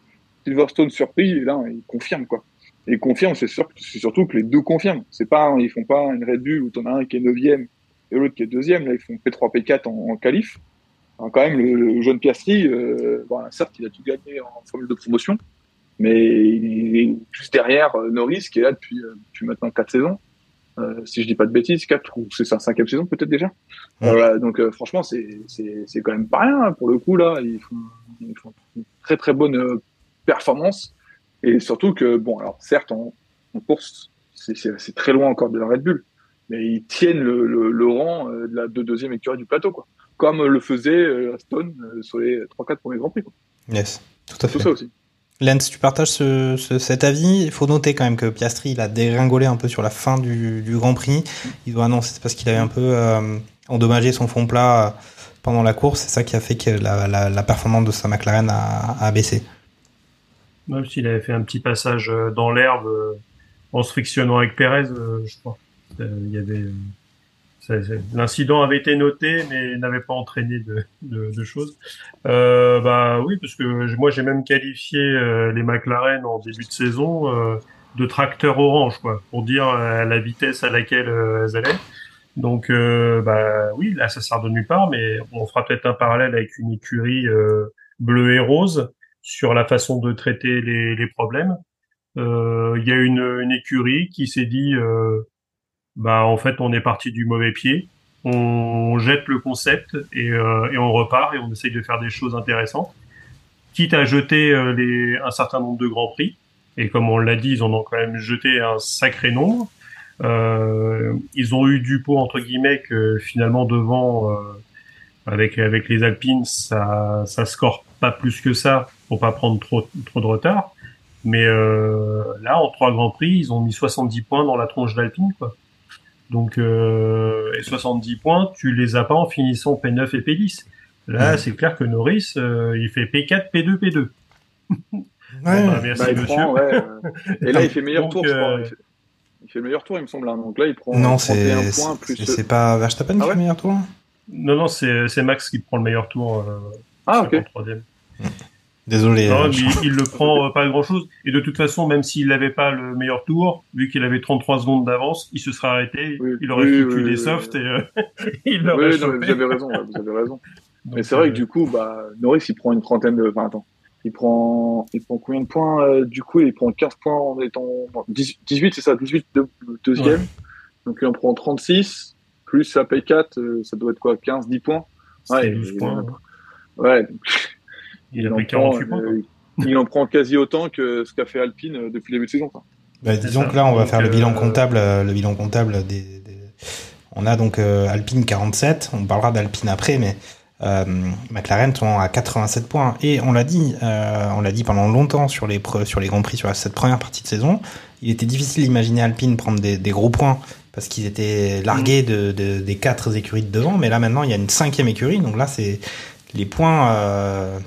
Silverstone surpris, et là, il confirme, quoi. Et il confirme, c'est sûr, c'est surtout que les deux confirment. C'est pas, ils font pas une Red Bull où t'en as un qui est neuvième et l'autre qui est deuxième. Là, ils font P3, P4 en, en qualif. Alors, quand même, le, le jeune Piastri, euh, bon, certes, il a tout gagné en formule de promotion, mais il est juste derrière euh, Norris, qui est là depuis, euh, depuis maintenant quatre saisons. Euh, si je dis pas de bêtises, quatre ou c'est sa cinquième saison peut-être déjà. Ouais. Voilà, donc euh, franchement, c'est c'est c'est quand même pas rien hein, pour le coup là. Ils font, ils font une très très bonne euh, performance et surtout que bon, alors certes en, en course, c'est c'est c'est très loin encore de la Red Bull, mais ils tiennent le le, le rang euh, de la de deuxième écurie du plateau quoi, comme le faisait euh, Aston euh, sur les trois quatre premiers grands prix. Quoi. Yes, tout à fait. Tout ça aussi. Lens, tu partages ce, ce- cet avis? Il faut noter quand même que Piastri, il a dégringolé un peu sur la fin du, du Grand Prix. Il doit annoncer c'est parce qu'il avait un peu euh, endommagé son fond plat pendant la course. C'est ça qui a fait que la, la, la performance de sa McLaren a, a baissé. Même s'il avait fait un petit passage dans l'herbe en se frictionnant avec Pérez, euh, je crois. Euh, Il y avait l'incident avait été noté, mais n'avait pas entraîné de, de, de choses. Euh, bah oui, parce que moi j'ai même qualifié euh, les McLaren en début de saison euh, de tracteurs orange, quoi, pour dire euh, la vitesse à laquelle elles allaient. Donc bah oui, là ça sort de nulle part, mais on fera peut-être un parallèle avec une écurie bleue et rose sur la façon de traiter les, les problèmes. Il y a une, une écurie qui s'est dit, euh, bah en fait on est parti du mauvais pied, on jette le concept et, euh, et on repart et on essaye de faire des choses intéressantes, quitte à jeter euh, les, un certain nombre de grands prix. Et comme on l'a dit, ils en ont quand même jeté un sacré nombre. Euh, ils ont eu du pot entre guillemets que finalement devant euh, avec avec les Alpines ça ça score pas plus que ça pour pas prendre trop trop de retard. Mais euh, là en trois grands prix ils ont mis 70 points dans la tronche d'Alpine quoi. Donc euh, et 70 points tu les as pas en finissant P9 et P10. Là Ouais. c'est clair que Norris euh, il fait P4 P2 P2. Bon, bah, merci Bah, il monsieur. prend, ouais, et là il fait meilleur Donc, tour, je crois. euh, Il fait, il fait le meilleur tour, il me semble. hein. Donc là il prend non, 31 c'est points plus. c'est c'est pas Verstappen Ah qui ouais fait le meilleur tour Non non c'est c'est Max qui prend le meilleur tour. Euh, Ah ok. troisième. Désolé. Non, euh, mais il, il le prend euh, pas grand chose. Et de toute façon, même s'il n'avait pas le meilleur tour, vu qu'il avait 33 secondes d'avance, il se serait arrêté, Oui, il aurait oui, foutu oui, des oui, softs oui. et euh, il l'aurait Oui, non, mais vous avez raison, ouais, vous avez raison. Mais Donc, c'est vrai euh, que du coup, bah, Norris, il prend une trentaine de, enfin, attends. Il prend, il prend combien de points, euh, du coup, il prend 15 points en étant, non, 10 18, c'est ça, 18 de, deuxième. Donc, il en prend 36, plus sa P4, euh, ça doit être quoi, 15, 10 points? Ouais, 12 il- points. Ouais, donc, Il a en prend, 48 points. quoi. il en prend quasi autant que ce qu'a fait Alpine euh, depuis le début de saison, quoi. Bah, disons ça. que là, on va Donc, faire le bilan euh, comptable. euh, Le bilan comptable des. des- On a donc euh, Alpine 47. On parlera d'Alpine après, mais euh, McLaren sont à 87 points. Et on l'a dit, euh, on l'a dit pendant longtemps sur les sur les grands prix sur la- cette première partie de saison. Il était difficile d'imaginer Alpine prendre des, des gros points parce qu'ils étaient largués de, de- des quatre écuries de devant. Mais là maintenant, il y a une cinquième écurie. Donc là, c'est les points. Euh,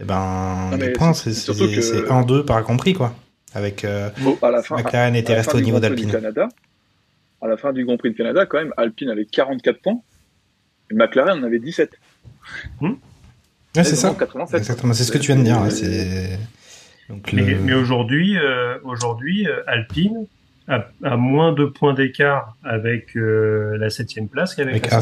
eh ben, les points, c'est- c'est c'est surtout que- c'est 1-2 par grand prix, quoi. Avec euh, Au- à la fin, McLaren était resté au du niveau du d'Alpine. À la fin du Grand Prix de Canada, quand même, Alpine avait 44 points. Et McLaren en avait 17. Ouais, c'est Et ça. devant 87. Exactement, c'est ce que tu viens de dire. ouais, c'est donc Mais, le... mais aujourd'hui, euh, aujourd'hui, euh, Alpine a, a moins de points d'écart avec euh, la septième place qu'avec Avec la.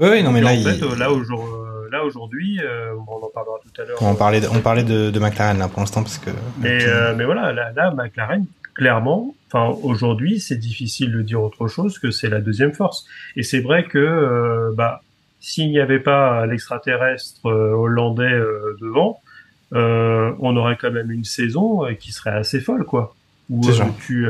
Ouais, ouais, non mais Et là, en il- fait, là, aujourd- euh, là aujourd'hui, euh, on en parlera tout à l'heure. on parlait, de, on parlait de, de McLaren là pour l'instant parce que. Mais, euh, mais voilà, là, là, McLaren, clairement, enfin aujourd'hui, c'est difficile de dire autre chose que c'est la deuxième force. Et c'est vrai que euh, bah, s'il n'y avait pas l'extraterrestre euh, hollandais euh, devant, euh, on aurait quand même une saison euh, qui serait assez folle, quoi. Où euh, tu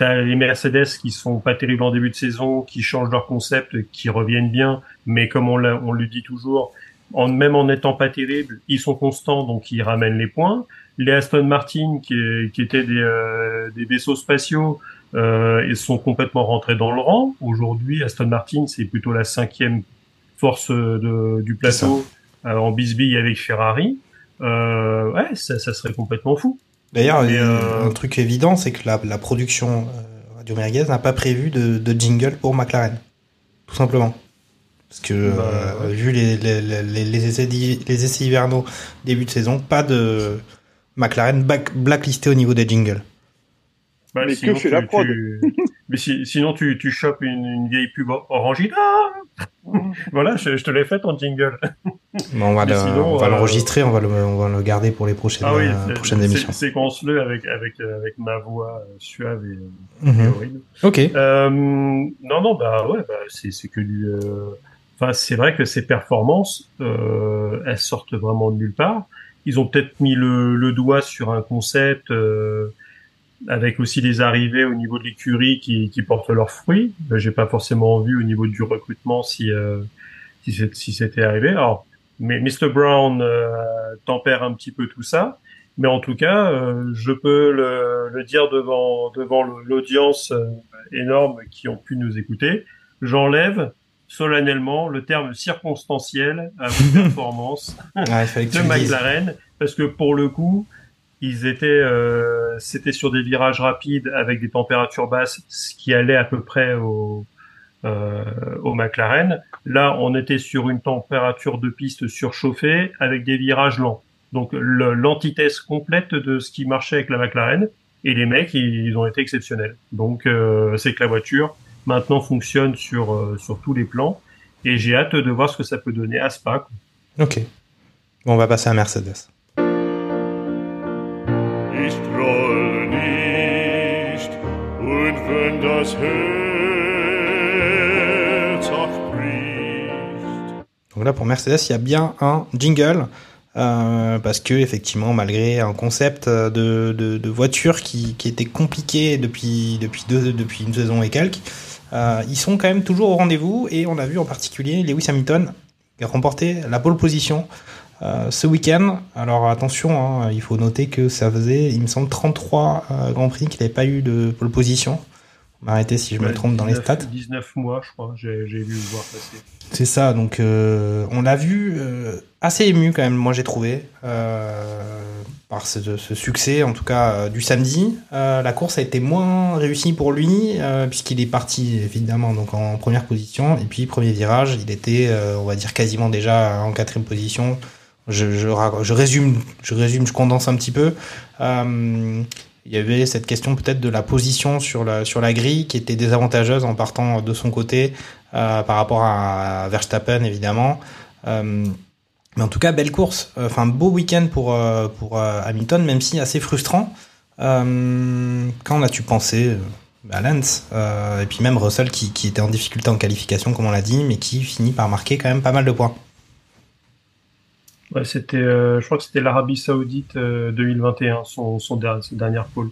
euh, as les Mercedes qui sont pas terribles en début de saison, qui changent leur concept, qui reviennent bien, mais comme on, on le dit toujours, en, même en n'étant pas terribles, ils sont constants, donc ils ramènent les points les Aston Martin qui, qui étaient des, euh, des vaisseaux spatiaux euh, ils sont complètement rentrés dans le rang. Aujourd'hui, Aston Martin, c'est plutôt la cinquième force de, du plateau euh, en bisbille avec Ferrari. Euh, ouais, ça, ça serait complètement fou. D'ailleurs, Mais, il y a euh, un truc évident, c'est que la, la production euh, Radio Merguez n'a pas prévu de, de jingle pour McLaren. tout simplement. Parce que Bah, euh, vu les, les, les, les essais, les essais hivernaux début de saison, pas de McLaren back- blacklisté au niveau des jingles. Bah, Mais que fait tu- la prod tu- Mais si- sinon, tu, tu chopes une, une vieille pub orangina. voilà, je, je te l'ai faite en jingle. Bon, on va Mais le- sinon, on va euh, l'enregistrer, on va le, on va le garder pour les prochaines, Ah oui, euh, prochaines émissions. séquence-le avec, avec, euh, avec ma voix euh, suave et, Mhm. et horrible. Ok. Euh, non, non, bah ouais, bah, c'est c'est que du. euh, Enfin, c'est vrai que ces performances, euh, elles sortent vraiment de nulle part. Ils ont peut-être mis le, le doigt sur un concept euh, avec aussi des arrivées au niveau de l'écurie qui, qui portent leurs fruits. Euh, J'ai pas forcément vu au niveau du recrutement si euh, si c'était arrivé. Alors, mais Mr Brown euh, tempère un petit peu tout ça. Mais en tout cas, euh, je peux le, le dire devant devant l'audience euh, énorme qui ont pu nous écouter. J'enlève solennellement le terme circonstanciel à vos performances Ah, fallait que de. McLaren parce que pour le coup, ils étaient, euh, c'était sur des virages rapides avec des températures basses, ce qui allait à peu près au, euh, au McLaren. Là, on était sur une température de piste surchauffée avec des virages lents. Donc l'antithèse complète de ce qui marchait avec la McLaren. Et les mecs, ils, ils ont été exceptionnels. Donc euh, c'est que la voiture maintenant fonctionne sur euh, sur tous les plans. Et j'ai hâte de voir ce que ça peut donner à Spa. quoi. Ok. Bon, on va passer à Mercedes. Donc là, pour Mercedes, il y a bien un jingle. euh, parce que effectivement, malgré un concept euh, de, voiture qui, était compliqué depuis une saison et quelques, euh, ils sont quand même toujours au rendez-vous et on a vu en particulier Lewis Hamilton remporter la pole position ce week-end. Alors attention, hein, il faut noter que ça faisait, il me semble, 33 euh, Grands Prix qu'il n'avait pas eu de pole position. M'arrêtez si je me trompe dans les 19 stats. 19 mois, je crois, j'ai vu le voir passer. C'est ça, donc euh, on l'a vu euh, assez ému quand même, moi j'ai trouvé, euh, par ce, ce succès en tout cas du samedi. La course a été moins réussie pour lui, puisqu'il est parti évidemment donc en première position, et puis premier virage, il était, on va dire quasiment déjà en quatrième position. Je, je, résume, je résume, je condense un petit peu. Euh, il y avait cette question peut-être de la position sur la, sur la grille qui était désavantageuse en partant de son côté euh, par rapport à Verstappen évidemment. Euh, mais en tout cas, belle course. Enfin, beau week-end pour, euh, pour Hamilton, même si assez frustrant. Quand as-tu pensé à Lance Et puis même Russell qui, qui était en difficulté en qualification, comme on l'a dit, mais qui finit par marquer quand même pas mal de points. Ouais, c'était, euh, je crois que c'était l'Arabie Saoudite euh, 2021, son, son der- sa dernière pole.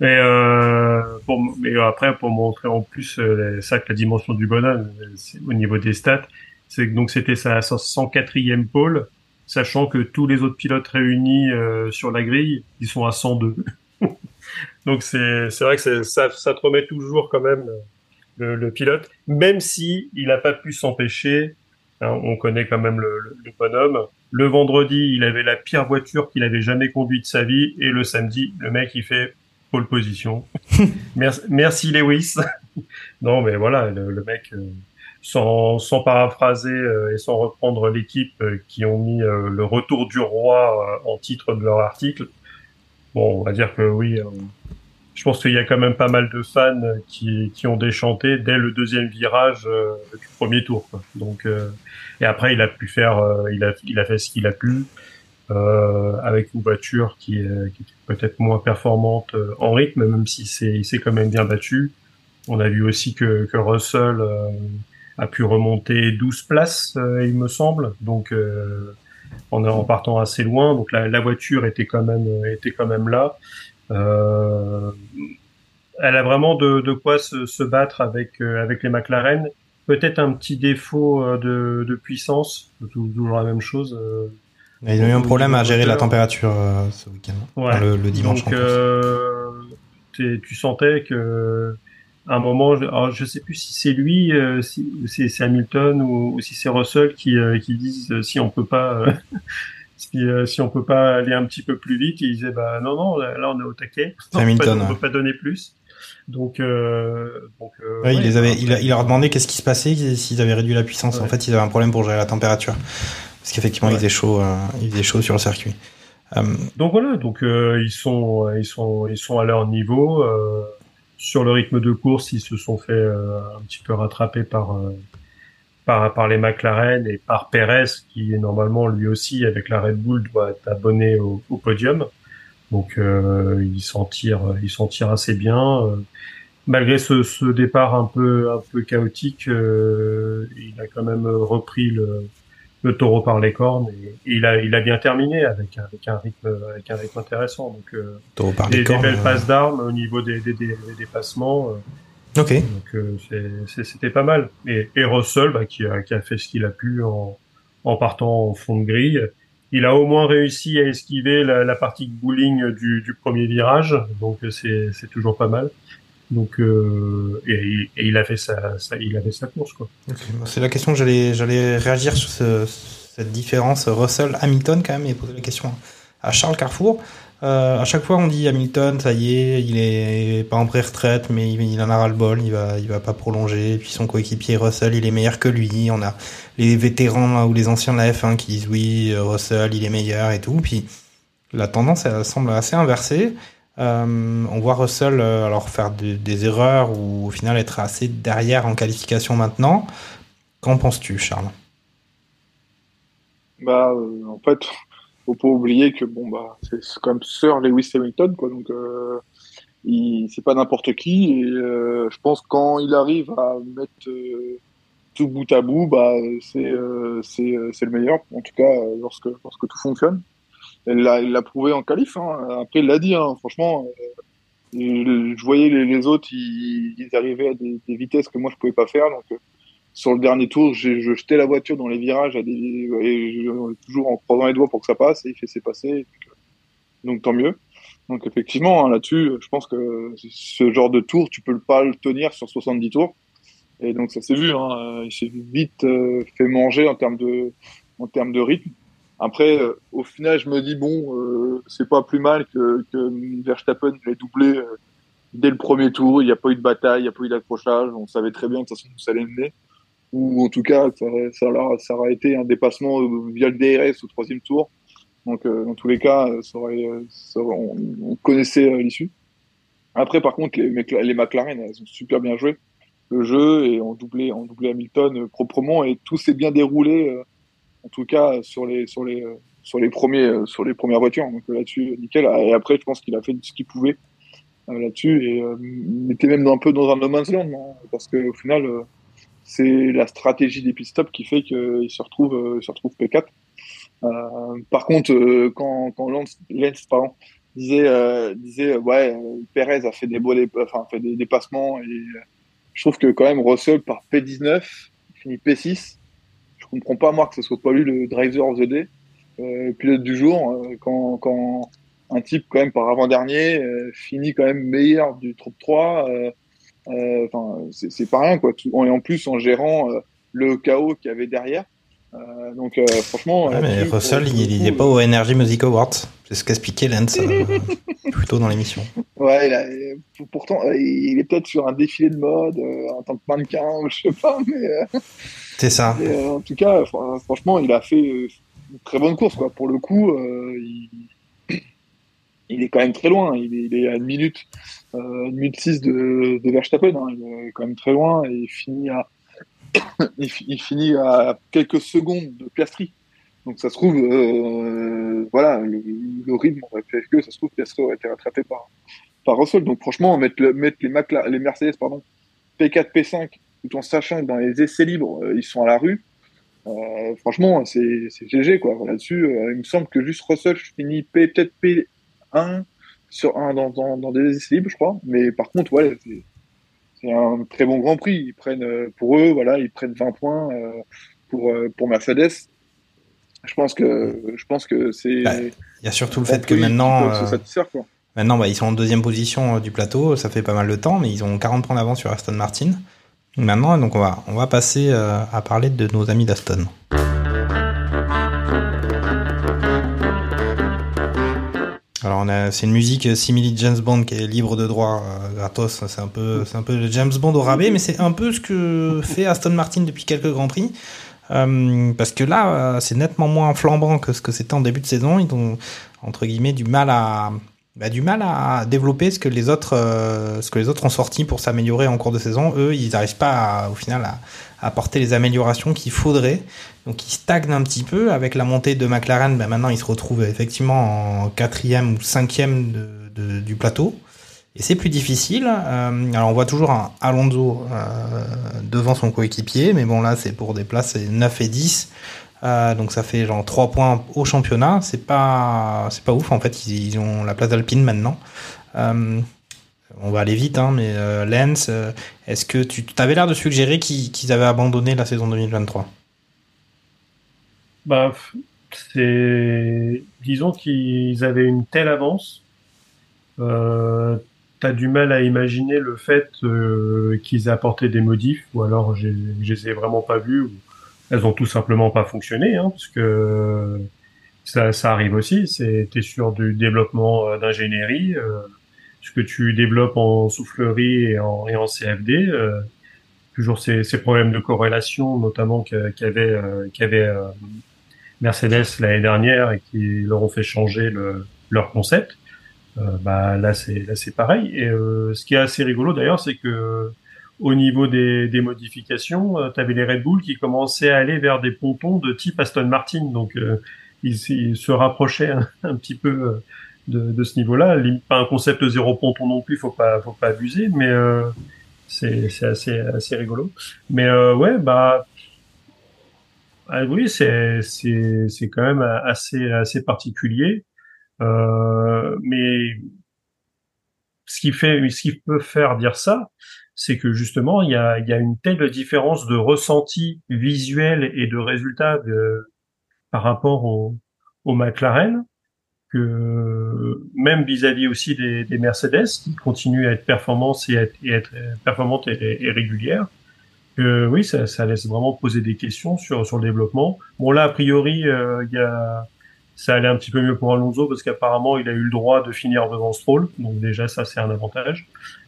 Et euh, pour, mais après, pour montrer en plus euh, ça que la dimension du bonhomme au niveau des stats, c'est donc c'était sa 104e pole, sachant que tous les autres pilotes réunis euh, sur la grille, ils sont à 102. donc c'est c'est vrai que ça, ça te remet toujours quand même le, le pilote, même si il n'a pas pu s'empêcher. Hein, on connaît quand même le, le- le bonhomme. Le vendredi, il avait la pire voiture qu'il avait jamais conduite de sa vie, et le samedi, le mec il fait pole position. merci, merci Lewis. non, mais voilà, le, le mec, euh, sans, sans paraphraser euh, et sans reprendre l'équipe euh, qui ont mis le retour du roi en titre de leur article. Bon, on va dire que oui. Je pense qu'il y a quand même pas mal de fans qui, qui ont déchanté dès le deuxième virage euh, du premier tour. Quoi. Donc, euh, et après, il a pu faire, euh, il a, il a fait ce qu'il a pu euh, avec une voiture qui, est, qui peut-être moins performante en rythme, même si c'est, il s'est quand même bien battu. On a vu aussi que, que Russell a pu remonter 12 places, il me semble. Donc, en, en partant assez loin. Donc, la, la voiture était quand même, était quand même là. Euh, elle a vraiment de, de quoi se, se battre avec, euh, avec les McLaren. Peut-être un petit défaut euh, de, de puissance, tou- toujours la même chose. Ils ont eu un problème à gérer la température euh, ce week-end, Ouais. Enfin, le, le dimanche. Donc, euh, tu sentais que à un moment, je, alors je sais plus si c'est lui, euh, si c'est Hamilton ou, ou si c'est Russell qui qui disent si on peut pas si, euh, si on peut pas aller un petit peu plus vite, ils disaient bah non non là, là, on est au taquet, on peut pas- Hamilton, on ouais. peut pas donner plus. Donc, euh, donc euh, Ouais, il ouais, les avait, il, a- il leur a demandé qu'est-ce qui se passait s'ils avaient réduit la puissance. En fait, ils avaient un problème pour gérer la température. Parce qu'effectivement, il faisait chaud, euh, il faisait chaud sur le circuit. Euh, Donc voilà, donc euh, ils sont ils sont ils sont à leur niveau sur le rythme de course, ils se sont fait un petit peu rattraper par par par les McLaren et par Perez qui normalement lui aussi avec la Red Bull doit être abonné au, au podium. Donc euh, ils s'en tirent ils s'en tirent assez bien euh, malgré ce, ce départ un peu un peu chaotique, euh, il a quand même repris le le taureau par les cornes et il a il a bien terminé avec avec un rythme avec un rythme intéressant donc euh, Taureau par des, les des cornes, belles euh. passes d'armes au niveau des des, des, des dépassements euh, Ok. donc euh, c'était pas mal. Et, et Russell bah, qui a qui a fait ce qu'il a pu en en partant en fond de grille. Il a au moins réussi à esquiver la, la partie bowling du, du premier virage. Donc c'est c'est toujours pas mal. Donc euh, et, et il a fait sa, sa il a fait sa course quoi. Ok, bon, C'est la question que j'allais, j'allais réagir sur ce- cette différence. Russell-Hamilton quand même et poser la question à Charles Carrefour. Euh, à chaque fois, on dit Hamilton, ça y est, il est pas en pré-retraite, mais il, en a ras-le-bol, il va, il va pas prolonger. Et puis son coéquipier Russell, il est meilleur que lui. On a les vétérans ou les anciens de la F1 qui disent oui, Russell, il est meilleur et tout. Puis la tendance, elle semble assez inversée. Euh, on voit Russell euh, alors faire de- des erreurs ou au final être assez derrière en qualification maintenant. Qu'en penses-tu, Charles? Bah, euh, en fait, faut pas oublier que bon bah c'est quand même Sir Lewis Hamilton quoi, donc euh, c'est pas n'importe qui et euh, je pense quand il arrive à mettre euh, tout bout à bout, bah c'est euh, c'est le meilleur en tout cas lorsque lorsque tout fonctionne. Elle l'a prouvé en qualif. Hein. Après il l'a dit hein, franchement. je voyais les, autres, ils, arrivaient à des, des vitesses que moi je pouvais pas faire. Donc sur le dernier tour, je jetais la voiture dans les virages à des, et toujours en croisant les doigts pour que ça passe et il fait. Et puis, euh, donc tant mieux. Donc effectivement, hein, là-dessus, je pense que ce genre de tour, tu peux pas le tenir sur 70 tours. Et donc ça s'est vu, hein, euh, il s'est vite euh, fait manger en termes de, en termes de rythme. Après, au final, je me dis bon, euh, c'est pas plus mal que, que Verstappen l'ait doublé dès le premier tour. Il n'y a pas eu de bataille, il n'y a pas eu d'accrochage. On savait très bien de toute façon où ça allait mener. Ou en tout cas, ça, ça, aurait- été un dépassement euh, via le DRS au troisième tour. Donc, euh, dans tous les cas, euh, euh, on, on connaissait l'issue. Après, par contre, les, Mcla- les McLaren, elles ont super bien joué le jeu et ont doublé, Hamilton proprement et tout s'est bien déroulé. en tout cas, sur les, premières voitures. Donc là-dessus, nickel. Et après, je pense qu'il a fait ce qu'il pouvait là-dessus et euh, il était même un peu dans un no man's land, non parce que au final, c'est la stratégie des pit stops qui fait qu'il se retrouve, euh, se retrouve P4. Euh, par contre, euh, quand, quand Lance, Lance pardon, disait, euh, disait ouais, Perez a fait des beaux, enfin, fait des dépassements et je trouve que quand même Russell par P19, il finit P6. Je comprends pas moi que ce soit pas lui le driver of the day, euh, pilote du jour, euh, quand, quand un type quand même par avant-dernier euh, finit quand même meilleur du top 3. Euh, Enfin, c'est pas rien quoi. Tout- Et en plus en gérant euh, le chaos qu'il y avait derrière. Euh, donc franchement. Ouais, mais Russell, il n'est pas au Energy Music Awards. C'est ce qu'expliquait Lance plus tôt dans l'émission. Ouais, il a- pourtant, il est peut-être sur un défilé de mode en tant que mannequin, je sais pas, mais, C'est ça. en tout cas, fr- franchement, il a fait une très bonne course, quoi. Pour le coup, euh, il, il est quand même très loin. Il est, il est à une minute, euh, une minute 6 de, Verstappen. Hein. Il est quand même très loin et il finit à, il, fi- il finit à quelques secondes de Piastri. Donc ça se trouve, euh, voilà, le, rythme aurait fait que ça se trouve Piastri aurait été rattrapé par par Russell. Donc franchement, mettre, le, mettre les, les Mercedes pardon, P4, P5, tout en sachant que dans les essais libres, euh, ils sont à la rue, euh, franchement, c'est GG. Quoi. Là-dessus, il me semble que juste Russell finit peut-être P1 sur un dans, dans, dans des essais libres, je crois. Mais par contre, ouais, c'est un très bon Grand Prix. Ils prennent, euh, pour eux, voilà, ils prennent 20 points euh, pour, euh, pour Mercedes. Je pense que, je pense que c'est. Bah, Il y a surtout le fait que maintenant, se quoi. maintenant bah, ils sont en deuxième position du plateau. Ça fait pas mal de temps, mais ils ont 40 points d'avance sur Aston Martin. Maintenant, donc on va, on va passer à parler de nos amis d'Aston. Alors c'est une musique simili James Bond qui est libre de droit euh, gratos. C'est un peu, c'est le James Bond au rabais, mais c'est un peu ce que fait Aston Martin depuis quelques grands prix. Euh, parce que là, euh, c'est nettement moins flambant que ce que c'était en début de saison. Ils ont entre guillemets du mal à bah, du mal à développer ce que les autres euh, ce que les autres ont sorti pour s'améliorer en cours de saison. Eux, ils n'arrivent pas au final à apporter les améliorations qu'il faudrait. Donc ils stagnent un petit peu avec la montée de McLaren. Bah, maintenant, ils se retrouvent effectivement en quatrième ou cinquième du plateau. Et c'est plus difficile. Euh, alors on voit toujours un Alonso euh, devant son coéquipier, mais bon là c'est pour des places 9 et 10. Euh, donc ça fait genre 3 points au championnat. C'est pas c'est pas ouf en fait. Ils, ils ont la place d'Alpine maintenant. On va aller vite, hein, mais euh, Lens, euh, est-ce que tu avais l'air de suggérer qu'ils avaient abandonné la saison 2023 Bah, c'est, disons qu'ils avaient une telle avance. Euh, T'as du mal à imaginer le fait qu'ils aient apporté des modifs, ou alors je les ai vraiment pas vus, ou elles ont tout simplement pas fonctionné, hein, parce que ça, arrive aussi. T'es sur du développement d'ingénierie, ce que tu développes en soufflerie et en, CFD. euh, toujours ces, ces problèmes de corrélation, notamment qu'avait euh, qu'avait euh, Mercedes l'année dernière et qui leur ont fait changer le, leur concept. Euh, bah là c'est pareil. Et euh, ce qui est assez rigolo d'ailleurs, c'est que au niveau des, des modifications, tu avais les Red Bull qui commençaient à aller vers des pontons de type Aston Martin. Donc euh, ils, ils se rapprochaient un, un petit peu euh, de, de ce niveau-là. Pas un concept zéro ponton non plus, faut pas faut pas abuser, mais euh, c'est assez assez rigolo. Mais euh, ouais bah ah oui, c'est c'est quand même assez assez particulier. Euh, mais ce qui fait, ce qui peut faire dire ça, c'est que justement il y a il y a une telle différence de ressenti visuel et de résultat de, par rapport au au McLaren que même vis-à-vis aussi des, des Mercedes qui continuent à être performantes et à être, et être performantes et, et régulières que oui, ça, ça laisse vraiment poser des questions sur sur le développement. Bon là, a priori, euh, il y a ça allait un petit peu mieux pour Alonso parce qu'apparemment il a eu le droit de finir devant Stroll, donc déjà ça c'est un avantage.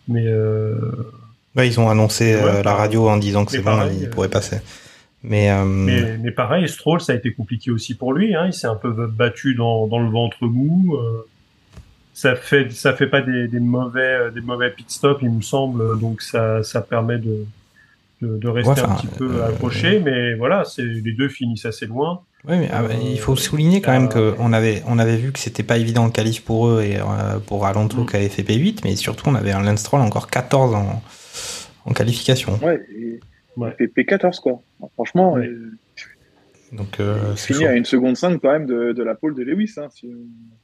Mais euh, Ouais, ils ont annoncé Ouais, euh, la radio en disant que c'est bon, il euh, pourrait passer. Mais, euh, mais, mais pareil, Stroll ça a été compliqué aussi pour lui. Hein, il s'est un peu battu dans dans le ventre mou. euh, ça fait ça fait pas des, des mauvais des mauvais pit stops il me semble, donc ça ça permet de de, de rester Ouais, un petit peu euh, accroché. Mais voilà, c'est les deux finissent assez loin. Mais ah, bah, il faut souligner quand même qu'on avait, on avait vu que c'était pas évident le qualif pour eux et euh, pour Alonso Mm. qui avait fait P8, mais surtout on avait un Lance Stroll encore 14 en, en qualification. Ouais, et Ouais. il fait P14 quoi. Franchement, Ouais. euh, Donc euh, il finit chaud. à une seconde 5 quand même de, de la pole de Lewis. Hein, si,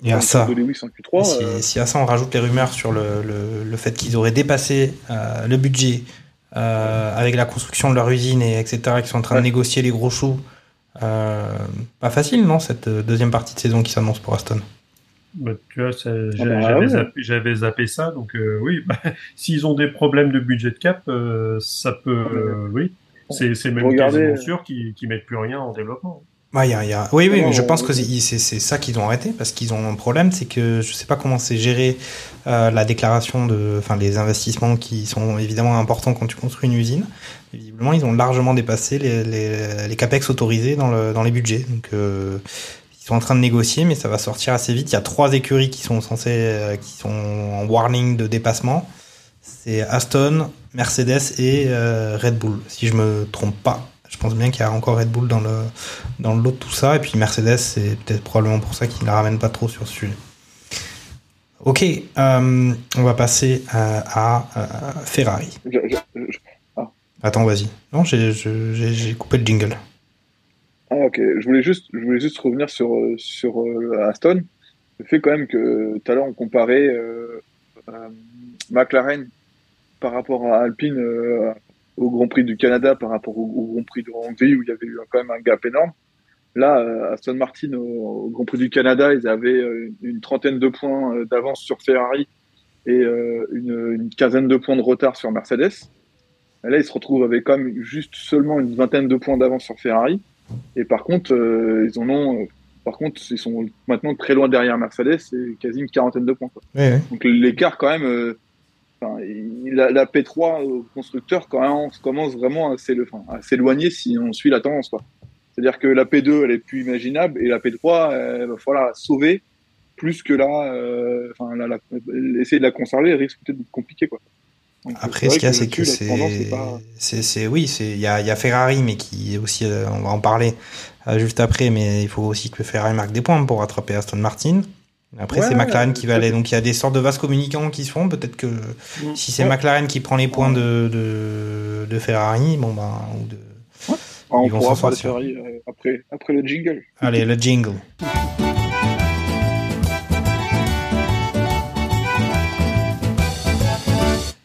Et à ça, pole de Lewis en Q3. si, euh, si à ça on rajoute les rumeurs sur le, le, le fait qu'ils auraient dépassé euh, le budget euh, avec la construction de leur usine et etc. qu'ils sont en train de négocier les gros choux. Euh, pas facile, non, cette euh, deuxième partie de saison qui s'annonce pour Aston. Bah, tu vois, j'a- bah, j'avais ouais. zappé, j'avais zappé ça, donc euh, oui, bah, s'ils ont des problèmes de budget cap, euh, ça peut, euh, oui, c'est c'est même Regardez, quasiment sûr qu'ils qu'ils mettent plus rien en développement. Ouais, y a, y a... Oui, oui, mais je pense que c'est ça qu'ils ont arrêté parce qu'ils ont un problème, c'est que je sais pas comment c'est géré euh, la déclaration de, enfin les investissements qui sont évidemment importants quand tu construis une usine. Et visiblement, ils ont largement dépassé les, les, les capex autorisés dans, le, dans les budgets. Donc, euh, ils sont en train de négocier, mais ça va sortir assez vite. Il y a trois écuries qui sont censées, euh, qui sont en warning de dépassement. C'est Aston, Mercedes et euh, Red Bull, si je me trompe pas. Je pense bien qu'il y a encore Red Bull dans le dans de tout ça. Et puis Mercedes, c'est peut-être probablement pour ça qu'ils ne la ramènent pas trop sur ce sujet. Ok, euh, on va passer à, à, Ferrari. je- je- je- Attends, vas-y. Non, j'ai coupé le jingle. Ah ok, je voulais juste, revenir sur euh, Aston. Le fait quand même que tout à l'heure on comparait euh, euh, McLaren par rapport à Alpine au Grand Prix du Canada par rapport au, Grand Prix de Hongrie où il y avait eu quand même un gap énorme. Là, Aston Martin au, Grand Prix du Canada, ils avaient une trentaine de points d'avance sur Ferrari et une, une quinzaine de points de retard sur Mercedes. Et là, ils se retrouvent avec même juste seulement une vingtaine de points d'avance sur Ferrari. Et par contre, euh, ils en ont euh, Par contre, ils sont maintenant très loin derrière Mercedes, c'est quasi une quarantaine de points. Quoi. Oui, oui. Donc l'écart quand même, euh, il- la, la P3 au constructeur quand même, commence vraiment à s'éloigner si on suit la tendance. quoi. C'est-à-dire que la P2 elle est plus imaginable et la P3 elle va falloir la sauver plus que là, euh, la, la- essayer de la conserver risque peut-être d'être compliqué quoi. Donc, Après, ce qu'il y a, c'est que c'est, c'est oui, c'est, il y a, y a Ferrari, mais qui est aussi, euh, on va en parler euh, juste après, mais il faut aussi que Ferrari marque des points pour rattraper Aston Martin. Après, Ouais, c'est McLaren qui va aller. Donc, il y a des sortes de vases communicants qui se font. Peut-être que si c'est Ouais. McLaren qui prend les points de, de, de Ferrari, bon, ben, ou de, Ah, on ils vont pourra parler. Ferrari euh, après, après le jingle. Allez, le jingle.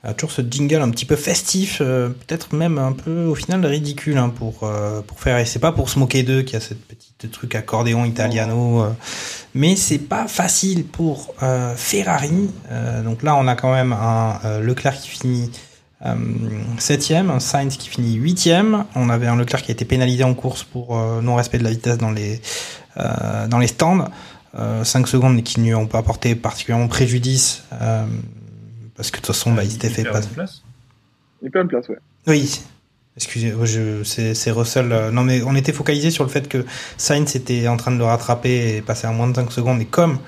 Ah, toujours ce jingle un petit peu festif, euh, peut-être même un peu au final ridicule hein, pour euh, pour faire. C'est pas pour se moquer d'eux qu'il y a cette petite truc accordéon italiano, euh, mais c'est pas facile pour Ferrari. Donc là, on a quand même un Leclerc qui finit euh, septième, un Sainz qui finit huitième. On avait un Leclerc qui a été pénalisé en course pour non-respect de la vitesse dans les dans les stands. Euh, 5 secondes qui ne pas apporté particulièrement préjudice parce que de toute façon bah, il s'était fait pas place. Il perd une place, ouais. oui excusez je c'est c'est Russell euh, non mais on était focalisé sur le fait que Sainz était en train de le rattraper et passer à moins de 5 secondes et comme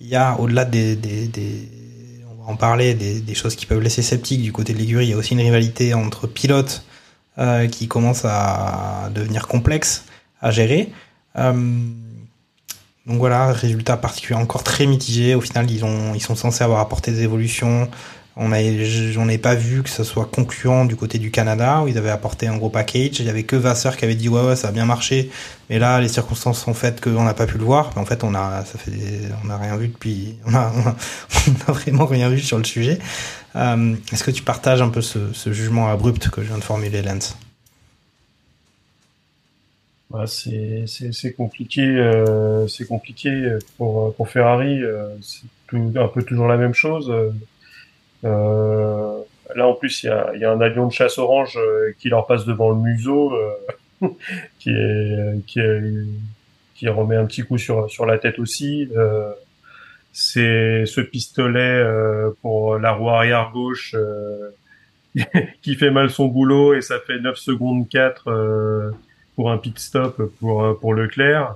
il y a au-delà des, des, des on va en parler des, des choses qui peuvent laisser sceptique du côté de l'écurie il y a aussi une rivalité entre pilotes euh, qui commence à devenir complexe à gérer euh, donc voilà, résultat particulier encore très mitigé. Au final, ils ont, ils sont censés avoir apporté des évolutions. On a, j'en ai pas vu que ce soit concluant du côté du Canada où ils avaient apporté un gros package. Il y avait que Vasseur qui avait dit ouais ouais ça a bien marché, mais là les circonstances sont faites qu'on n'a pas pu le voir. En fait on a, fait, on a rien vu depuis, on a vraiment rien vu sur le sujet. Euh, Est-ce que tu partages un peu ce, ce jugement abrupt que je viens de formuler, Lance? Bah, c'est compliqué euh, c'est compliqué pour pour Ferrari euh, c'est un peu toujours la même chose. Euh, là en plus il y a un avion de chasse orange euh, qui leur passe devant le museau euh, qui est qui remet un petit coup sur sur la tête aussi. C'est ce pistolet pour la roue arrière gauche qui fait mal son boulot et ça fait 9 secondes 4 euh, pour un pit stop pour euh, pour Leclerc.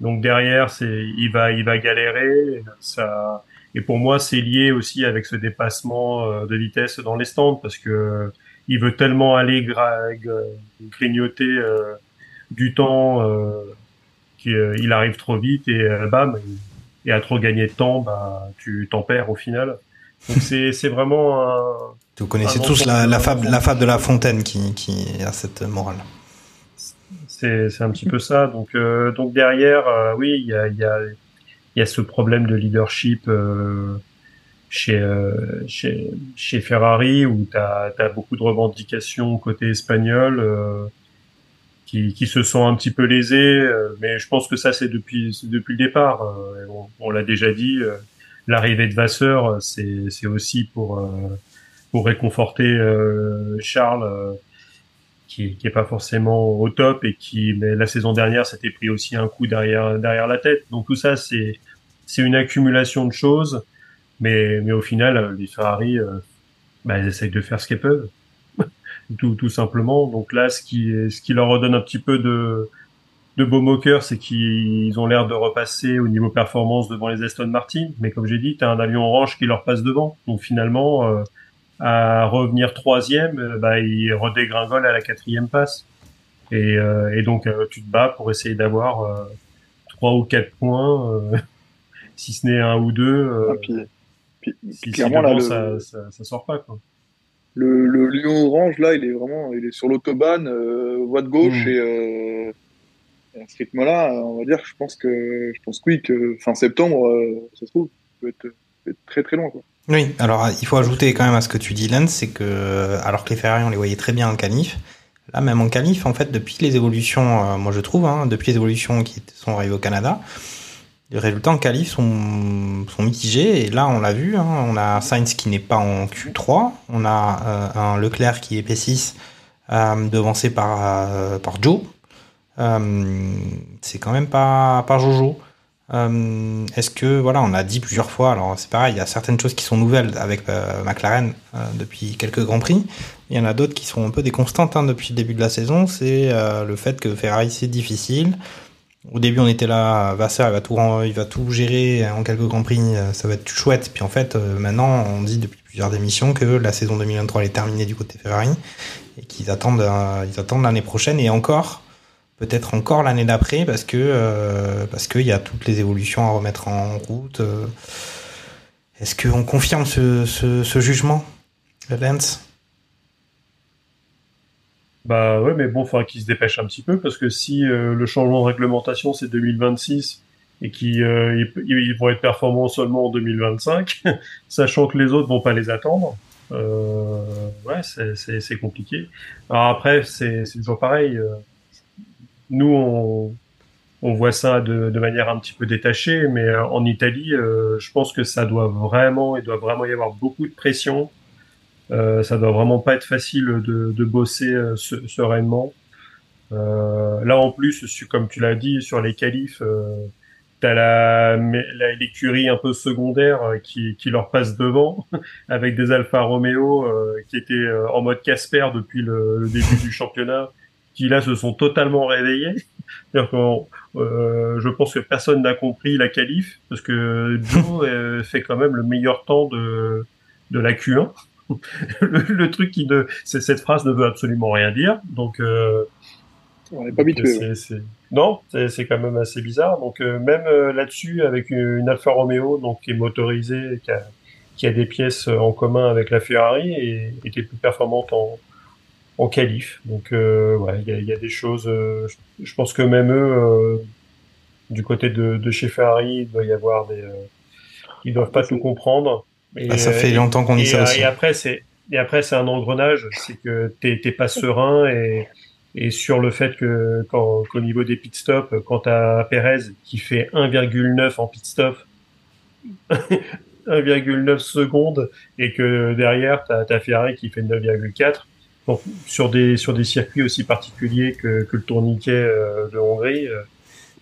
Donc derrière, c'est il va il va galérer. Ça et pour moi, c'est lié aussi avec ce dépassement euh, de vitesse dans les stands parce que il veut tellement aller grignoter euh, du temps euh, qu'il arrive trop vite et euh, bam et à trop gagner de temps, bah tu t'en perds au final. Donc c'est c'est vraiment un Vous connaissez un tous la, la, fable, la fable de la fontaine qui, qui a cette morale. C'est c'est un petit peu ça. Donc euh, donc derrière, euh, oui, il y a il y a il y a ce problème de leadership euh, chez euh, chez chez Ferrari où tu as beaucoup de revendications côté espagnol qui qui se sont un petit peu lésés. mais je pense que ça c'est depuis depuis le départ. on l'a déjà dit. L'arrivée de Vasseur, c'est aussi pour pour réconforter Charles. Qui, qui est pas forcément au top et qui mais la saison dernière s'était pris aussi un coup derrière derrière la tête. Donc tout ça c'est c'est une accumulation de choses, mais mais au final les Ferrari euh, bah, ils essayent de faire ce qu'ils peuvent tout tout simplement. Donc là ce qui ce qui leur redonne un petit peu de de beau moqueur, c'est qu'ils ont l'air de repasser au niveau performance devant les Aston Martin, mais comme j'ai dit, tu as un avion orange qui leur passe devant. Donc finalement, euh, à revenir troisième, euh, bah, il redégringole à la quatrième passe. Et, euh, et donc euh, tu te bats pour essayer d'avoir euh, trois ou quatre points, euh, si ce n'est un ou deux. euh, Ah, puis, puis, si, si clairement, là, devant, le, ça, ça, ça sort pas. Quoi. le, le lion orange, là, il est vraiment il est sur l'autobahn, euh, voie de gauche, Mm. et, euh, et à ce rythme-là, on va dire, je pense que, je pense que oui, que fin septembre, euh, ça se trouve, peut être, peut être très très loin. Quoi. Oui, alors il faut ajouter quand même à ce que tu dis, Lance, c'est que alors que les Ferrari on les voyait très bien en qualif, là même en qualif, en fait, depuis les évolutions, euh, moi je trouve, hein, depuis les évolutions qui sont arrivées au Canada, les résultats en qualif sont, mitigés. Et là, on l'a vu, hein, on a Sainz qui n'est pas en Q3, on a euh, un Leclerc qui est P6, euh, devancé par, par Joe. C'est quand même pas, pas Jojo. Euh, Est-ce que, voilà, on a dit plusieurs fois, alors c'est pareil, il y a certaines choses qui sont nouvelles avec euh, McLaren euh, depuis quelques Grands Prix. Il y en a d'autres qui sont un peu des constantes hein, depuis le début de la saison. C'est euh, le fait que Ferrari, c'est difficile. Au début, on était là, Vassar, il va tout, il va tout gérer en quelques Grands Prix, ça va être chouette. Puis en fait, maintenant, on dit depuis plusieurs émissions que la saison 2023 elle est terminée du côté Ferrari et qu'ils attendent, ils attendent l'année prochaine et encore, peut-être encore l'année d'après parce que euh, parce qu'il y a toutes les évolutions à remettre en route. euh. Est-ce qu'on confirme ce, ce, ce jugement, Lance? Bah ouais, mais bon, faudra qu'ils se dépêchent un petit peu parce que si euh, le changement de réglementation c'est 2026 et qu'ils euh, ils, vont être performants seulement en 2025, sachant que les autres vont pas les attendre, euh, ouais, c'est- compliqué. Alors après, c'est toujours pareil. Nous, on, voit ça de, manière un petit peu détachée, mais euh, en Italie, euh, je pense que ça doit vraiment, il doit vraiment y avoir beaucoup de pression. Euh, ça doit vraiment pas être facile de, bosser euh, se- sereinement. Euh, là, en plus, comme tu l'as dit, sur les qualifs, t'as la, l'écurie un peu secondaire qui, leur passe devant, avec des Alfa Romeo qui étaient en mode Casper depuis le début du championnat, qui là se sont totalement réveillés. Euh, je pense que personne n'a compris la qualif parce que Joe euh, fait quand même le meilleur temps de de la Q1. le, le truc qui ne, c'est cette phrase ne veut absolument rien dire. Donc euh, On n'est pas habitué. c'est- c'est- Non, c'est c'est quand même assez bizarre. Donc euh, même euh, là-dessus, avec une, une Alfa Romeo, donc qui est motorisée, et qui a, qui a des pièces en commun avec la Ferrari, et était plus performante en en qualif. Donc euh, ouais, il y a, y a des choses. euh, je, je pense que même eux, euh, du côté de, de chez Ferrari, il doit y avoir des. euh, ils doivent pas tout comprendre. Et, Bah, Ça fait longtemps qu'on dit ça euh, aussi. Et après, c'est et après c'est un engrenage, c'est que t'es t'es pas serein et et sur le fait que quand qu'au niveau des pit stops, quand t'as Perez qui fait 1,9 en pit stop, 1,9 secondes et que derrière t'as t'as Ferrari qui fait 9,4. Donc sur des sur des circuits aussi particuliers que que le tourniquet euh, de Hongrie, euh,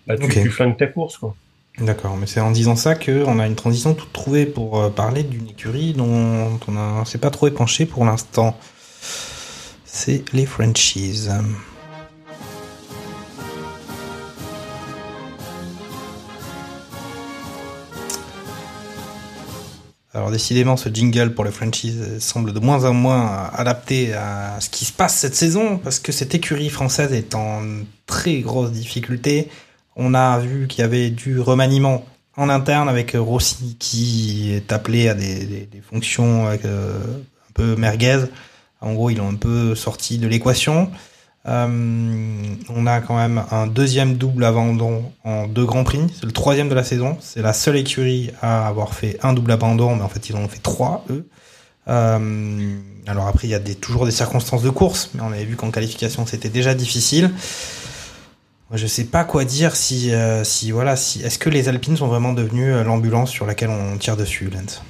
bah, tu, Ok. tu flingues ta course quoi. D'accord, mais c'est en disant ça qu'on a une transition toute trouvée pour euh, parler d'une écurie dont on on s'est pas trop épanché pour l'instant. C'est les franchises. Alors décidément, ce jingle pour les franchises semble de moins en moins adapté à ce qui se passe cette saison, parce que cette écurie française est en très grosse difficulté. On a vu qu'il y avait du remaniement en interne avec Rossi qui est appelé à des, fonctions euh, un peu merguez. En gros, ils l'ont un peu sorti de l'équation. Euh, on a quand même un deuxième double abandon en deux grands prix. C'est le troisième de la saison. C'est la seule écurie à avoir fait un double abandon, mais en fait ils en ont fait trois eux. Euh, alors après il y a toujours des circonstances de course, mais on avait vu qu'en qualification c'était déjà difficile. Moi, je sais pas quoi dire si, euh, voilà, est-ce que les Alpines sont vraiment devenues l'ambulance sur laquelle on tire dessus, Lens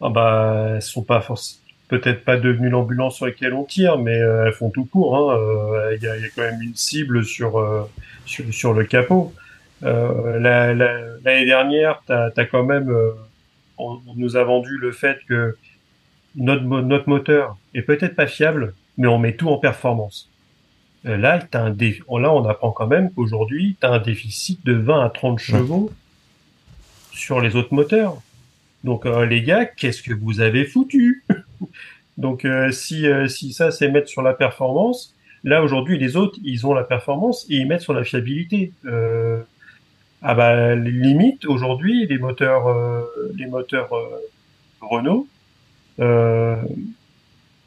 Ah bah, elles sont pas forcément peut-être pas devenues l'ambulance sur laquelle on tire, mais euh, elles font tout court. hein. Euh, Il y, a, il y a quand même une cible sur euh, sur, sur le capot. La- la- L'année dernière, as quand même, on, on nous a vendu le fait que notre notre moteur est peut-être pas fiable, mais on met tout en performance. Là, t'as un dé- là, on apprend quand même qu'aujourd'hui, tu as un déficit de 20 à 30 chevaux sur les autres moteurs. Donc euh, les gars, qu'est-ce que vous avez foutu? Donc euh, si euh, si ça c'est mettre sur la performance, là aujourd'hui les autres ils ont la performance et ils mettent sur la fiabilité. Euh, ah bah limite aujourd'hui les moteurs les moteurs Renault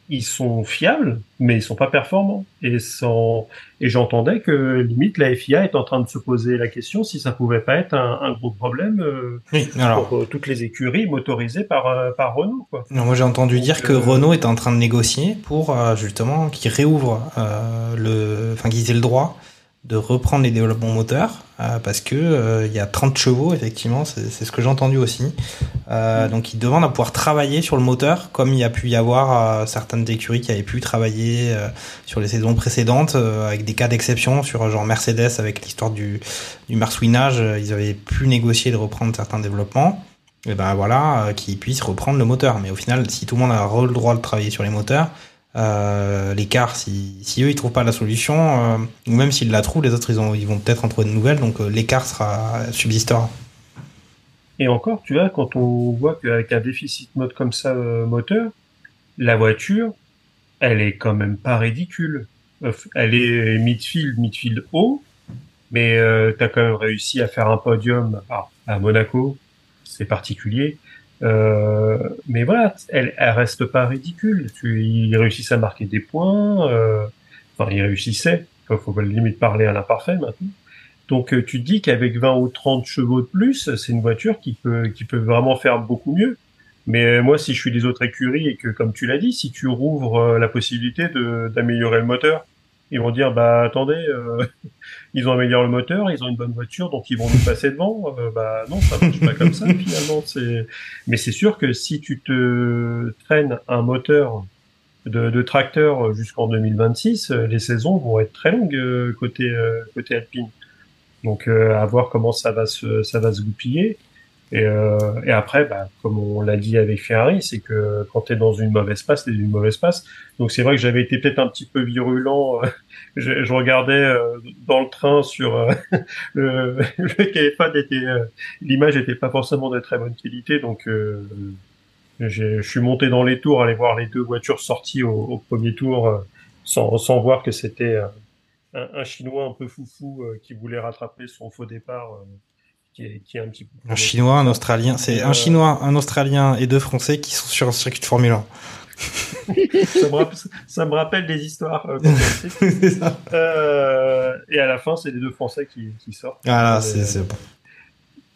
ils sont fiables mais ils sont pas performants et sans et j'entendais que limite la FIA est en train de se poser la question si ça pouvait pas être un, un gros problème euh, Oui, alors. pour euh, toutes les écuries motorisées par euh, par Renault quoi. Non, moi j'ai entendu Donc, dire que Renault est en train de négocier pour justement qu'ils réouvrent le, enfin qu'ils aient le droit de reprendre les développements moteurs euh, parce que euh, il y a 30 chevaux effectivement c'est ce que j'ai entendu aussi. Euh, donc ils demandent à pouvoir travailler sur le moteur comme il y a pu y avoir euh, certaines écuries qui avaient pu travailler euh, sur les saisons précédentes euh, avec des cas d'exception sur genre Mercedes avec l'histoire du du marsouinage euh, ils avaient pu négocier de reprendre certains développements. Et ben voilà euh, qu'ils puissent reprendre le moteur. Mais au final si tout le monde a le droit de travailler sur les moteurs euh, l'écart, si, si eux ils trouvent pas la solution, euh, ou même s'ils la trouvent, les autres ils, ont, ils vont peut-être en trouver de nouvelles, donc euh, l'écart sera subsistera. Et encore, tu vois, quand on voit qu'avec un déficit mode comme ça euh, moteur, la voiture, elle est quand même pas ridicule. Elle est midfield, midfield haut, mais euh, tu as quand même réussi à faire un podium à Monaco, c'est particulier. Euh, mais voilà, elle, elle reste pas ridicule. Ils réussissent à marquer des points. Euh, enfin, ils réussissaient. Faut, faut limite parler à l'imparfait maintenant. Donc euh, tu te dis qu'avec 20 ou 30 chevaux de plus, c'est une voiture qui peut qui peut vraiment faire beaucoup mieux. Mais euh, moi, si je suis des autres écuries et que, comme tu l'as dit, si tu rouvres euh, la possibilité d'améliorer le moteur, ils vont dire bah attendez, euh, ils ont amélioré le moteur, ils ont une bonne voiture, donc ils vont nous passer devant. Euh, bah non, ça marche pas comme ça finalement. C'est mais c'est sûr que si tu te traînes un moteur de, de tracteur jusqu'en 2026, euh, les saisons vont être très longues euh, côté euh, côté Alpine. Donc euh, à voir comment ça va se ça va se goupiller. Et, euh, et après, bah, comme on l'a dit avec Ferrari, c'est que quand tu es dans une mauvaise passe, t'es dans une mauvaise passe. Donc c'est vrai que j'avais été peut-être un petit peu virulent. Je, je regardais euh, dans le train sur euh, le, le KF1 était euh, l'image était pas forcément de très bonne qualité, donc euh, je suis monté dans les tours, aller voir les deux voitures sorties au, au premier tour, euh, sans, sans voir que c'était euh, un, un chinois un peu foufou euh, qui voulait rattraper son faux départ. euh, qui est, qui est un petit peu Un chinois, un australien, c'est un chinois, un australien et deux français qui sont sur un circuit de Formule 1. Ça, me rappelle, ça me rappelle des histoires. euh. Euh, et à la fin, c'est les deux Français qui, qui sortent. Euh, c'est c'est bon.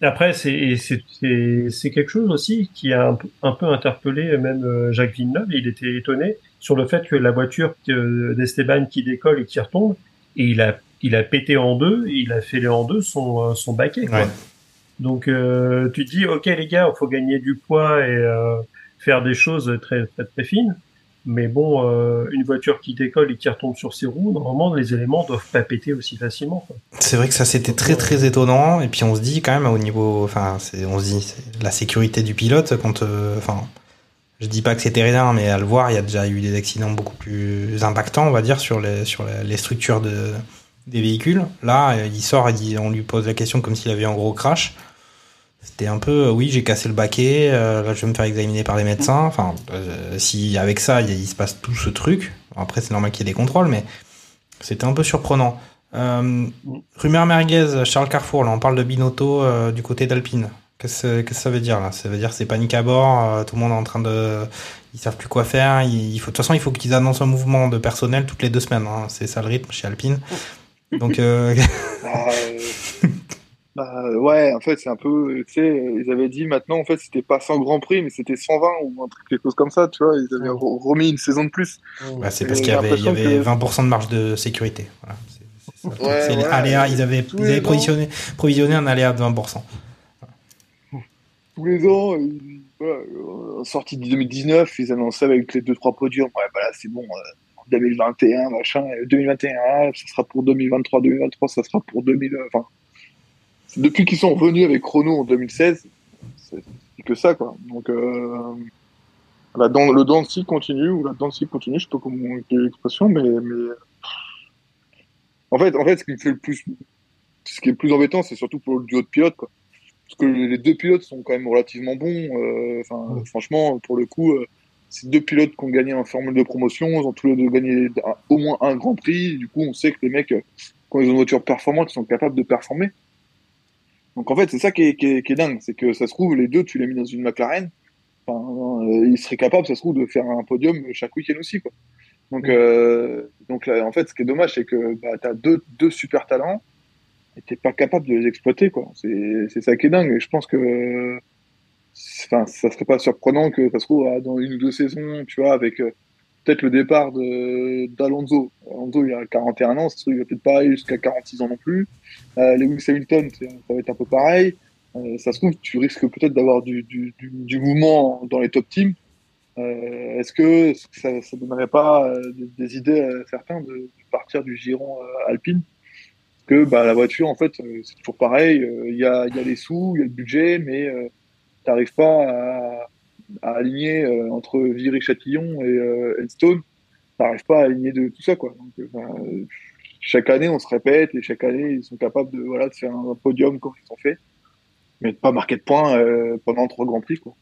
Après, c'est quelque chose aussi qui a un, peu- un peu interpellé même Jacques Villeneuve. Il était étonné sur le fait que la voiture d'Esteban qui décolle et qui retombe, et il a il a pété en deux, et il a fait en deux son son baquet. Quoi. Ouais. Donc euh, tu te dis ok les gars, il faut gagner du poids et euh, faire des choses très très très fines. Mais bon, euh, une voiture qui décolle et qui retombe sur ses roues, normalement les éléments doivent pas péter aussi facilement. C'est vrai que ça c'était très très étonnant et puis on se dit quand même au niveau, enfin on se dit la sécurité du pilote quand, euh, enfin je dis pas que c'était rien mais à le voir il y a déjà eu des accidents beaucoup plus impactants on va dire sur les sur les, structures de des véhicules. Là il sort et on lui pose la question comme s'il avait un gros crash. C'était un peu, euh, oui, j'ai cassé le baquet, euh, là je vais me faire examiner par les médecins. Enfin, euh, si avec ça, il, se passe tout ce truc, après c'est normal qu'il y ait des contrôles, mais c'était un peu surprenant. Euh, rumeur merguez, Charles Carrefour, là on parle de Binotto euh, du côté d'Alpine. Qu'est-ce que ça veut dire là? Ça veut dire c'est panique à bord, tout le monde est en train de... Ils savent plus quoi faire, il, faut... de toute façon il faut qu'ils annoncent un mouvement de personnel toutes les deux semaines, hein. c'est ça le rythme chez Alpine. Donc... Euh... Bah, euh, ouais, en fait, c'est un peu, tu sais, ils avaient dit maintenant, en fait, c'était pas 100 Grand Prix, mais c'était 120 ou un truc, quelque chose comme ça, tu vois, ils avaient re- remis une saison de plus. Bah, c'est parce qu'il y avait, il y l'impression avait que- 20% de marge de sécurité. Voilà. C'est-. Ouais, ouais, aléas, ils avaient, ils avaient provisionné, provisionné un aléa de 20%. Tous les ans, ils- voilà, euh, en sortie de 2019, ils annonçaient avec les deux trois podiums, ouais, bah là, c'est bon, euh, 2021, machin, euh, 2021, ah, ça sera pour 2023, 2023, ça sera pour 2000, euh, enfin, c'est depuis qu'ils sont revenus avec Renault en 2016, c'est que ça, quoi. Donc, euh, la dan- le scie continue, ou la continue, je sais pas comment quelle l'expression, mais, mais, en fait, en fait, ce qui me fait le plus, ce qui est le plus embêtant, c'est surtout pour le duo de pilotes, quoi. Parce que les deux pilotes sont quand même relativement bons. euh, franchement, pour le coup, euh, c'est deux pilotes qui ont gagné en formule de promotion. Ils ont tous les deux gagné un- au moins un Grand Prix. Du coup, on sait que les mecs, euh, quand ils ont une voiture performante, ils sont capables de performer. Donc en fait, c'est ça qui est, qui est, qui est dingue, c'est que ça se trouve les deux, tu les mis dans une McLaren. Enfin, euh, ils seraient capables, ça se trouve, de faire un podium chaque week-end aussi, quoi. Donc, euh, donc là, en fait, ce qui est dommage, c'est que bah, t'as deux, deux super talents et t'es pas capable de les exploiter, quoi. C'est, c'est ça qui est dingue. Et je pense que, enfin, ça serait pas surprenant que ça se trouve ah, dans une ou deux saisons, tu vois, avec euh, peut-être le départ d'Alonso. Alonso il a 41 ans, truc va peut-être pas aller jusqu'à 46 ans non plus. Euh, Lewis Hamilton, ça va être un peu pareil. Euh, ça se trouve, tu risques peut-être d'avoir du, mouvement dans les top teams. Euh, Est-ce que ça, ça donnerait pas euh, des, idées à certains de, partir du giron alpine? Que bah, la voiture, en fait, c'est toujours pareil. Il y, a, il y a les sous, il y a le budget, mais euh, t'arrives pas à, à aligner euh, entre Viry-Châtillon et euh, Enstone. T'arrives pas à aligner de tout ça, quoi. Donc, euh, euh, chaque année, on se répète et chaque année, ils sont capables de, voilà, de faire un podium comme ils ont fait, mais de pas marquer de points euh, pendant trois grands prix, quoi.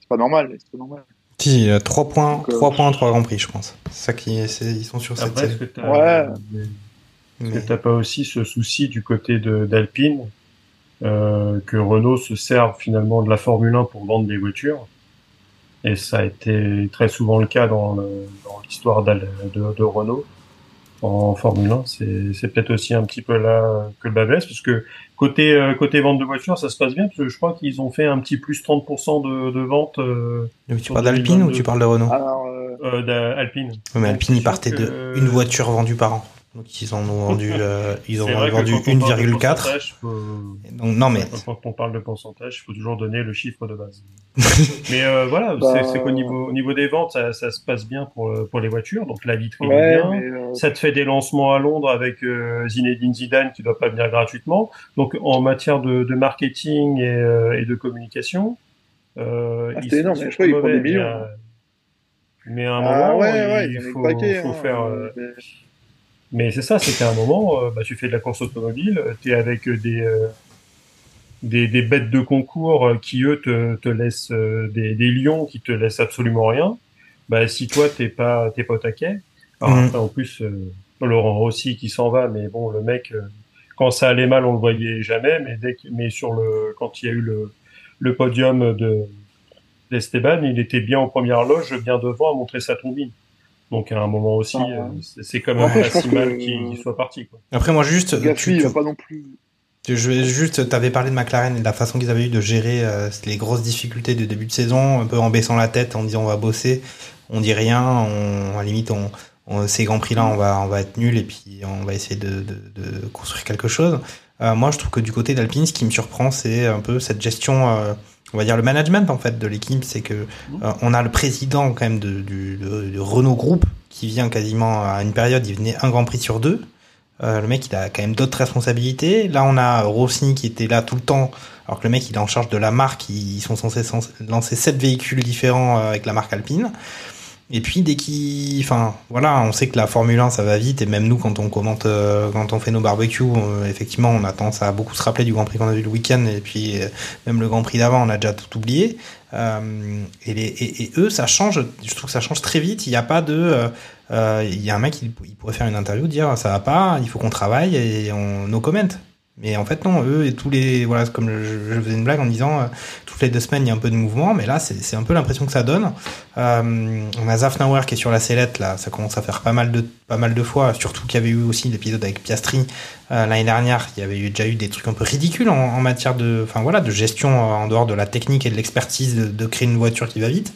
C'est pas normal, c'est pas normal. Si, 3 points, Donc, euh, 3 points, 3 Grands Prix, je pense. C'est ça qui, ils sont sur cette Après, est-ce série. que t'as Ouais. est-ce que t'as pas aussi ce souci du côté de d'Alpine euh, que Renault se serve finalement de la Formule 1 pour vendre des voitures? Et ça a été très souvent le cas dans le- dans l'histoire d'Al- de, de Renault en Formule 1. C'est c'est peut-être aussi un petit peu là que le bas blesse parce que côté euh, côté vente de voitures ça se passe bien parce que je crois qu'ils ont fait un petit plus 30% de, de ventes euh, Tu sur parles d'Alpine ou 2022. tu parles de Renault? Alors, euh, euh, d'Alpine. Oui, mais Donc, Alpine, sûr de que- une voiture vendue par an. Donc ils en ont vendu, euh, ils en C'est ont vendu quand on parle de 1,4. pourcentage, faut- Donc non mais Quand on parle de pourcentage, il faut toujours donner le chiffre de base. Mais euh, voilà, Bah, c'est c'est qu'au niveau, au niveau des ventes, ça, ça se passe bien pour, euh, pour les voitures. Donc la vitrine ouais, est bien. euh, Ça te fait des lancements à Londres avec euh, Zinedine Zidane qui doit pas venir gratuitement. Donc en matière de, de marketing et, euh, et de communication, euh, Ah, sont- énorme, je crois qu'ils mauvais, font des mais, millions. euh, Mais à un ah moment, ouais, ouais, il faut, une paquet, faut hein, faire. euh, mais- mais c'est ça, c'est qu'à un moment, euh, bah, tu fais de la course automobile, tu es avec euh, des, euh, des, des bêtes de concours euh, qui, eux, te, te laissent euh, des, des lions qui te laissent absolument rien. Bah, si toi, t'es pas, t'es pas au taquet. Alors, après, en plus, euh, Laurent Rossi qui s'en va, mais bon, le mec, euh, quand ça allait mal, on le voyait jamais, mais dès que, mais sur le, quand il y a eu le, le podium de, d'Esteban, il était bien en première loge, bien devant, à montrer sa tombine. Donc, à un moment aussi, Ah, euh, c'est quand même pas si que- mal qu'il soit parti, quoi. après moi juste, tu, il tu- pas non plus. tu- je vais juste, t'avais parlé de McLaren et de la façon qu'ils avaient eu de gérer euh, les grosses difficultés de début de saison, un peu en baissant la tête, en disant on va bosser, on dit rien, on, à la limite on, on- ces grands prix là on va on va être nul et puis on va essayer de, de, de construire quelque chose. Euh, moi je trouve que du côté d'Alpine, ce qui me surprend c'est un peu cette gestion. On va dire le management en fait de l'équipe, c'est que euh, on a le président quand même de, du, de, de Renault Group qui vient quasiment à une période, il venait un Grand Prix sur deux. Euh, le mec, il a quand même d'autres responsabilités. Là, on a Rossi qui était là tout le temps, alors que le mec, il est en charge de la marque. Ils sont censés lancer sept véhicules différents euh, avec la marque Alpine. Et puis dès qu'il, enfin voilà, on sait que la Formule 1 ça va vite et même nous quand on commente, euh, quand on fait nos barbecues, euh, effectivement on a tendance à beaucoup se rappeler du Grand Prix qu'on a vu le week-end et puis euh, même le Grand Prix d'avant on a déjà tout oublié. Et, les, et, eux ça change, je trouve que ça change très vite. Il n'y a pas de, il y a un mec il pourrait faire une interview dire ça va pas, il faut qu'on travaille et on no comment. Mais en fait non, eux et tous les voilà comme je, je faisais une blague en disant euh, toutes les deux semaines il y a un peu de mouvement, mais là c'est un peu l'impression que ça donne. Euh, on a Zafnauer qui est sur la sellette là, ça commence à faire pas mal de pas mal de fois, surtout qu'il y avait eu aussi l'épisode avec Piastri euh, l'année dernière, il y avait déjà eu des trucs un peu ridicules en, en matière de enfin voilà de gestion en dehors de la technique et de l'expertise de, de créer une voiture qui va vite.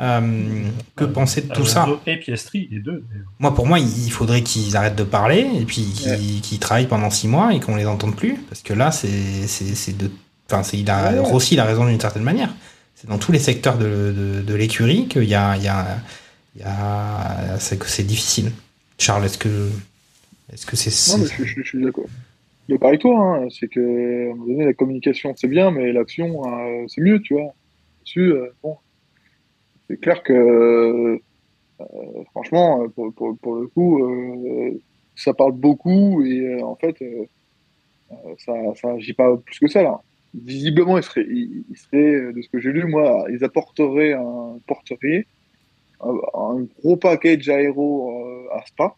Euh, que penser de tout ça Et Piastri, les deux. moi, pour moi, il faudrait qu'ils arrêtent de parler et puis qu'ils Ouais. travaillent pendant six mois et qu'on les entende plus. Parce que là, c'est c'est c'est de. Enfin, c'est il a Ouais. Rossi, il a raison d'une certaine manière. C'est dans tous les secteurs de, de, de l'écurie qu'il y a il y a il y a c'est que c'est difficile. Charles, est-ce que est-ce que c'est Non, mais je, je- je suis d'accord. D'accord avec toi, hein. c'est que à un moment donné, la communication c'est bien, mais l'action euh, c'est mieux, tu vois. Dessus, euh, bon, c'est clair que euh, franchement, pour, pour, le coup, euh, ça parle beaucoup et euh, en fait, euh, euh, ça, ça agit pas plus que ça là. Visiblement, il serait, euh, de ce que j'ai lu, moi, ils apporteraient un porterier, un, gros package aéro euh, à Spa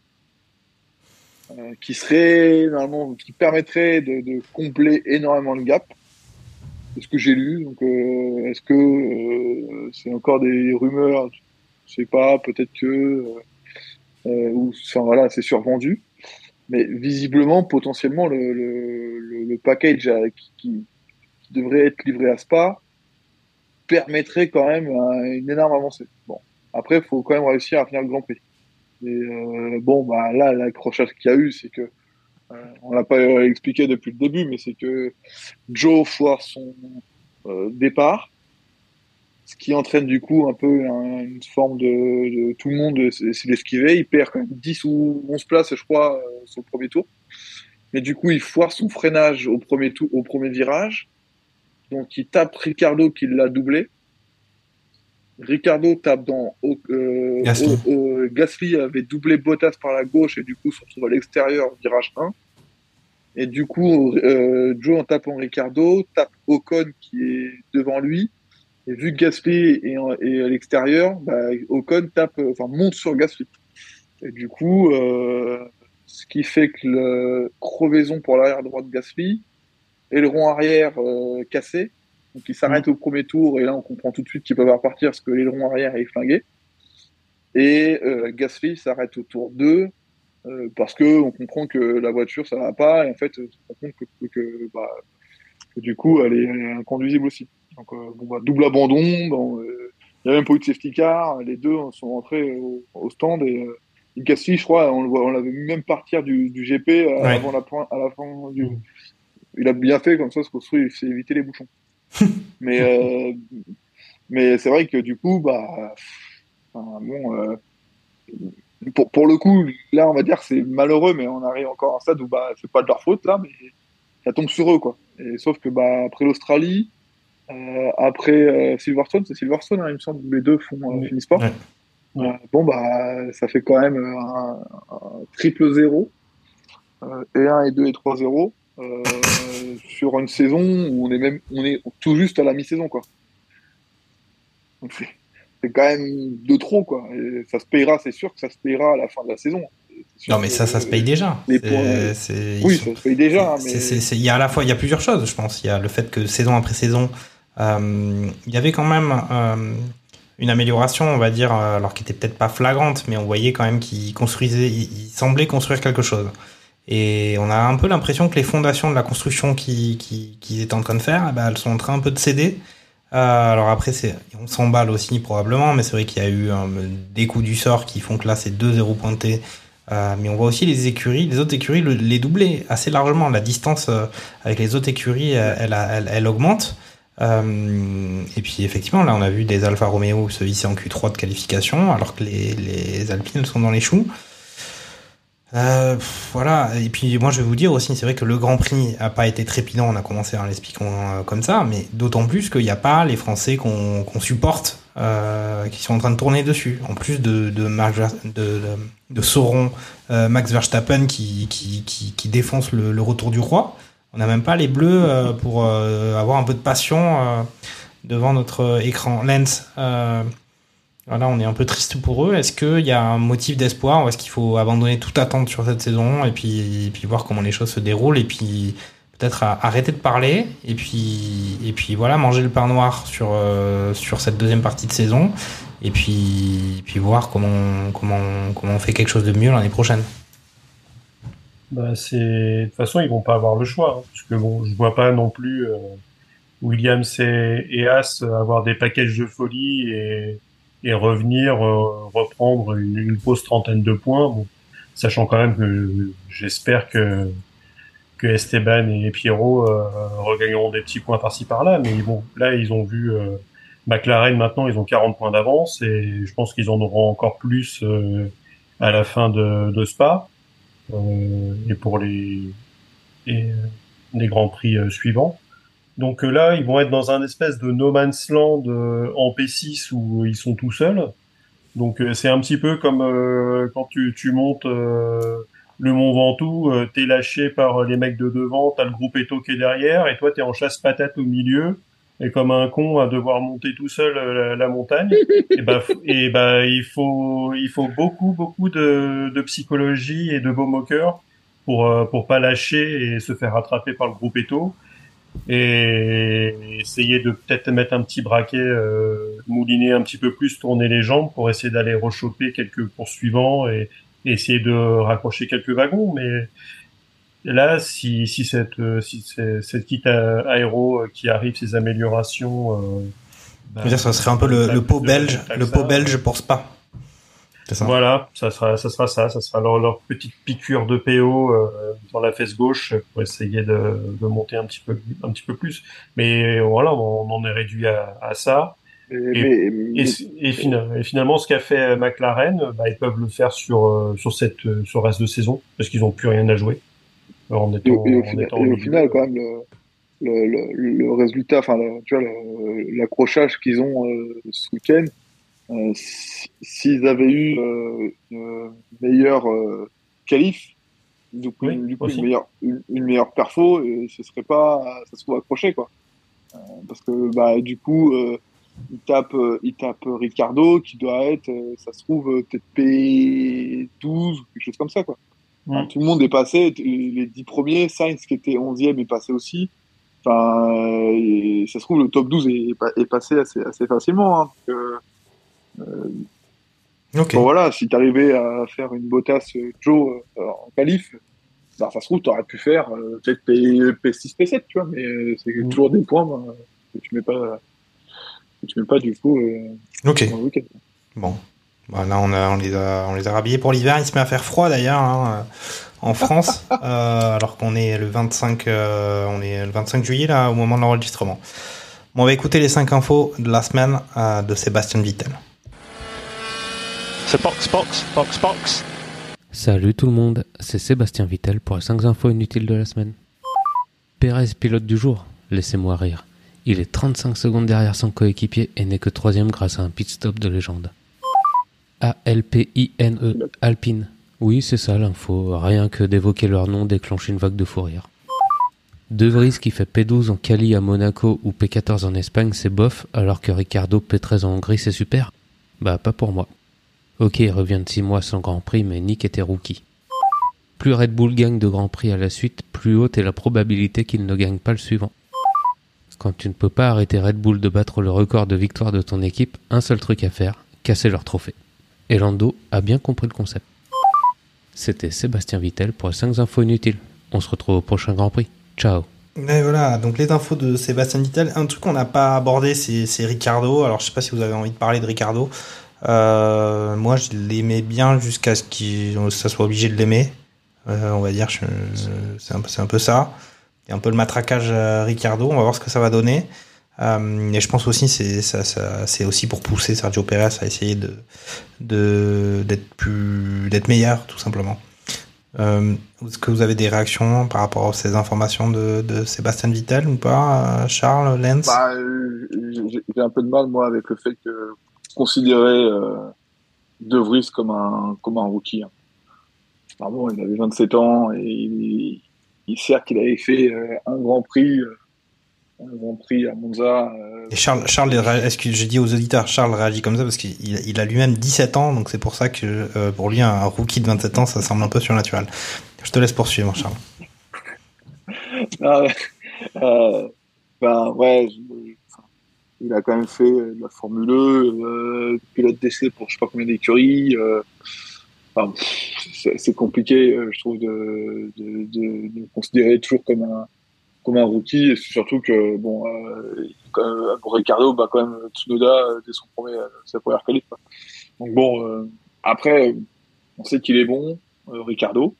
euh, qui serait normalement qui permettrait de, de combler énormément le gap. C'est ce que j'ai lu. Donc, euh, est-ce que euh, c'est encore des rumeurs? Je sais pas. Peut-être que euh, ou voilà, c'est survendu. Mais visiblement, potentiellement, le, package qui, devrait être livré à Spa permettrait quand même un- une énorme avancée. Bon, après, il faut quand même réussir à finir le Grand Prix. Et bon, bah là, l'accrochage qu'il y a eu, c'est que on l'a pas expliqué depuis le début, mais c'est que Joe foire son euh, départ, ce qui entraîne du coup un peu un- une forme de, tout le monde s'est l'esquiver. Il perd quand même 10 ou 11 places, je crois, euh, sur le premier tour. Mais du coup, il foire son freinage au premier tour, au premier virage. Donc, il tape Ricardo qui l'a doublé. Ricardo tape dans euh, Gasly. avait doublé Bottas par la gauche et du coup se retrouve à l'extérieur virage 1. Et du coup, euh, Joe en tapant Ricardo tape Ocon qui est devant lui. Et vu que Gasly est, en- est à l'extérieur, bah, Ocon tape, euh, enfin monte sur Gasly. Et du coup, euh, ce qui fait que le crevaison pour l'arrière droit de Gasly, aileron arrière euh, cassé, donc il s'arrête au premier tour et là on comprend tout de suite qu'il peut pas repartir parce que l'aileron arrière est flingué. Et euh, Gasly s'arrête au tour 2 euh, parce que on comprend que la voiture ça va pas et en fait on se rend compte que, que, que, bah, que du coup elle est, elle est inconduisible aussi. Donc euh, bon, bah, double abandon, bon, euh, il n'y a même pas eu de safety car, les deux sont rentrés au, au stand et euh, Gasly je crois on l'avait vu même partir du, du GP euh, Ouais. avant la, à la fin du, il a bien fait comme ça se construit il s'est évité les bouchons mais euh, mais c'est vrai que du coup bah enfin, bon euh, pour, pour le coup là on va dire c'est malheureux mais on arrive encore à un stade où bah c'est pas de leur faute là mais ça tombe sur eux quoi. Et sauf que bah après l'Australie euh, après euh, Silverstone c'est Silverstone hein, il me semble que les deux font euh, finissent pas Ouais. Bon bah ça fait quand même un, un triple zéro et 1 et 2 et 3 0 euh, sur une saison où on est même on est tout juste à la mi-saison quoi. Donc c'est quand même de trop quoi. Et ça se payera, c'est sûr que ça se payera à la fin de la saison. Non, mais ça, ça se paye déjà. les points- oui, sont- ça se paye déjà, Il y a à la fois, il y a plusieurs choses, je pense. Il y a le fait que saison après saison, euh, il y avait quand même euh, une amélioration, on va dire, alors qui était peut-être pas flagrante, mais on voyait quand même qu'il construisait, il, il semblait construire quelque chose. Et on a un peu l'impression que les fondations de la construction qu'ils qui, qu'ils étaient en train de faire, eh ben, elles sont en train un peu de céder. Euh, alors après, on s'emballe aussi probablement, mais c'est vrai qu'il y a eu des coups du sort qui font que là, c'est 2-0 pointés. Euh, mais on voit aussi les écuries, les autres écuries le- les doubler assez largement. La distance euh, avec les autres écuries, elle, augmente. Et puis effectivement, là, on a vu des Alfa Romeo se hisser en Q3 de qualification, alors que les, les Alpines sont dans les choux. Euh, voilà. Et puis moi, je vais vous dire aussi, c'est vrai que le Grand Prix a pas été trépidant. On a commencé en l'expliquant euh, comme ça, mais d'autant plus qu'il n'y a pas les Français qu'on qu'on supporte euh, qui sont en train de tourner dessus. En plus de de, de, de, Sauron, euh, Max Verstappen qui qui, qui, qui défonce le, le retour du roi. On n'a même pas les bleus euh, pour euh, avoir un peu de passion devant notre écran. Lens, voilà, on est un peu triste pour eux. Est-ce qu'il y a un motif d'espoir ou est-ce qu'il faut abandonner toute attente sur cette saison et puis, puis voir comment les choses se déroulent et puis peut-être arrêter de parler et puis, et puis voilà, manger le pain noir sur, euh, sur cette deuxième partie de saison et puis, puis voir comment, comment, comment on fait quelque chose de mieux l'année prochaine. Bah, de toute façon ils vont pas avoir le choix hein, parce que bon je vois pas non plus euh, Williams et, et As avoir des packages de folie et, et revenir euh, reprendre une, une pause trentaine de points. Bon, sachant quand même que j'espère que que Esteban et Pierrot euh, regagneront des petits points par-ci par-là. Mais bon là ils ont vu euh, McLaren maintenant ils ont 40 points d'avance et je pense qu'ils en auront encore plus euh, à la fin de, de Spa. Euh, et pour les, et, euh, les grands prix suivants. Donc euh, là, ils vont être dans un espèce de no man's land euh, en P6 où ils sont tout seuls. Donc euh, c'est un petit peu comme euh, quand tu, tu montes euh, le Mont Ventoux, euh, t'es lâché par les mecs de devant, t'as le groupe Eto qui est derrière, et toi t'es en chasse patate au milieu, et comme un con à devoir monter tout seul la, la montagne. et ben et ben il faut il faut beaucoup beaucoup de, de psychologie et de beau moqueur pour pour pas lâcher et se faire rattraper par le groupe Eto et essayer de peut-être mettre un petit braquet euh, mouliner un petit peu plus tourner les jambes pour essayer d'aller rechoper quelques poursuivants et, et essayer de raccrocher quelques wagons mais là si si cette euh, si cette kit aéro euh, qui arrive ces améliorations euh, dire, ça serait un peu le, le pot belge, le pot belge pour Spa. Ça. Voilà, ça sera, ça sera ça, ça sera leur, leur petite piqûre de PO euh, dans la fesse gauche pour essayer de, de monter un petit peu, un petit peu plus. Mais voilà, on, en est réduit à, à ça. Et, Et- mais- Et, et, fina- et finalement, ce qu'a fait McLaren, bah, ils peuvent le faire sur euh, sur cette euh, sur le reste de saison parce qu'ils n'ont plus rien à jouer. En étant, au- et au en final, étant et au final, quand même, le, le, le, le résultat, enfin, tu vois, l'accrochage qu'ils ont euh, ce week-end, euh, si- s'ils avaient eu euh, une meilleure euh, qualif, du coup, Oui, du coup aussi. une, meilleure, une, une meilleure perfo, et ce serait pas, ça se trouve accroché, quoi. Euh, parce que, bah, du coup, il tape, il tape Ricardo, qui doit être, ça se trouve, peut-être P12 ou quelque chose comme ça, quoi. Enfin, tout le monde est passé, les dix premiers, Sainz qui était 11e est passé aussi. Enfin, et ça se trouve, le top 12 est, est passé assez, assez facilement. Hein. Donc, euh, Ok. bon, voilà, si t'arrivais à faire une Bottas euh, Joe euh, en qualif, bah, ça se trouve, t'aurais pu faire peut-être P, P6, P7, tu vois, mais c'est Mm. toujours des points bah, que tu mets pas, que tu mets pas du coup Ok. dans le week-end. Bon. Bah, là, on, a, on, les a, on les a rhabillés pour l'hiver. Il se met à faire froid d'ailleurs hein, en France, euh, alors qu'on est le 25, euh, on est le 25 juillet là au moment de l'enregistrement. Bon, on va écouter les 5 infos de la semaine euh, de Sébastien Vittel. So box, box, box. Salut tout le monde, c'est Sébastien Vittel pour les 5 infos inutiles de la semaine. Pérez pilote du jour, laissez-moi rire. Il est 35 secondes derrière son coéquipier et n'est que troisième grâce à un pit stop de légende. A-L-P-I-N-E, Alpine. Oui, c'est ça l'info, rien que d'évoquer leur nom déclenche une vague de fou rire. De Vries qui fait P12 en Cali à Monaco ou P14 en Espagne, c'est bof, alors que Ricardo P13 en Hongrie, c'est super Bah, pas pour moi. Ok, il revient de 6 mois sans Grand Prix, mais Nick était rookie. Plus Red Bull gagne de Grand Prix à la suite, plus haute est la probabilité qu'il ne gagne pas le suivant. Quand tu ne peux pas arrêter Red Bull de battre le record de victoire de ton équipe, un seul truc à faire, casser leur trophée. Et Lando a bien compris le concept. C'était Sébastien Vittel pour les 5 infos inutiles. On se retrouve au prochain Grand Prix. Ciao Et voilà, donc les infos de Sébastien Vittel. Un truc qu'on n'a pas abordé, c'est Ricardo. Alors, je sais pas si vous avez envie de parler de Ricardo. Euh, moi, je l'aimais bien jusqu'à ce qu'il ça soit obligé de l'aimer. Euh, on va dire, c'est un, peu- ça. A un peu le matraquage euh, Ricardo. On va voir ce que ça va donner. Euh, et je pense aussi c'est aussi pour pousser Sergio Perez à essayer d'être meilleur tout simplement. Euh, Est-ce que vous avez des réactions par rapport à ces informations de, Sébastien Vittel ou pas, Charles, Lenz? Bah, j'ai un peu de mal, moi, avec le fait que considérer euh, De Vries comme un, comme un rookie. hein. Alors bon, il avait 27 ans et il, il certes qu'il avait fait euh, un grand prix, euh, un grand prix à Monza. Et Charles, Charles, il est-ce que j'ai dit aux auditeurs, Charles réagit comme ça parce qu'il il a lui-même 17 ans, donc c'est pour ça que pour lui, un rookie de 27 ans, ça semble un peu surnaturel. Je te laisse poursuivre, Charles. Ah ouais. Euh, ben ouais, je- il a quand même fait euh, de la Formule 1, euh, pilote d'essai pour je sais pas combien d'écuries. Euh, enfin, c'est compliqué, je trouve, de, de, de, de le considérer toujours comme un comme un rookie. Et surtout que bon, euh, pour Ricardo, bah quand même Tsunoda dès son premier, sa première qualif. Donc bon, euh, après, on sait qu'il est bon, euh, Ricardo,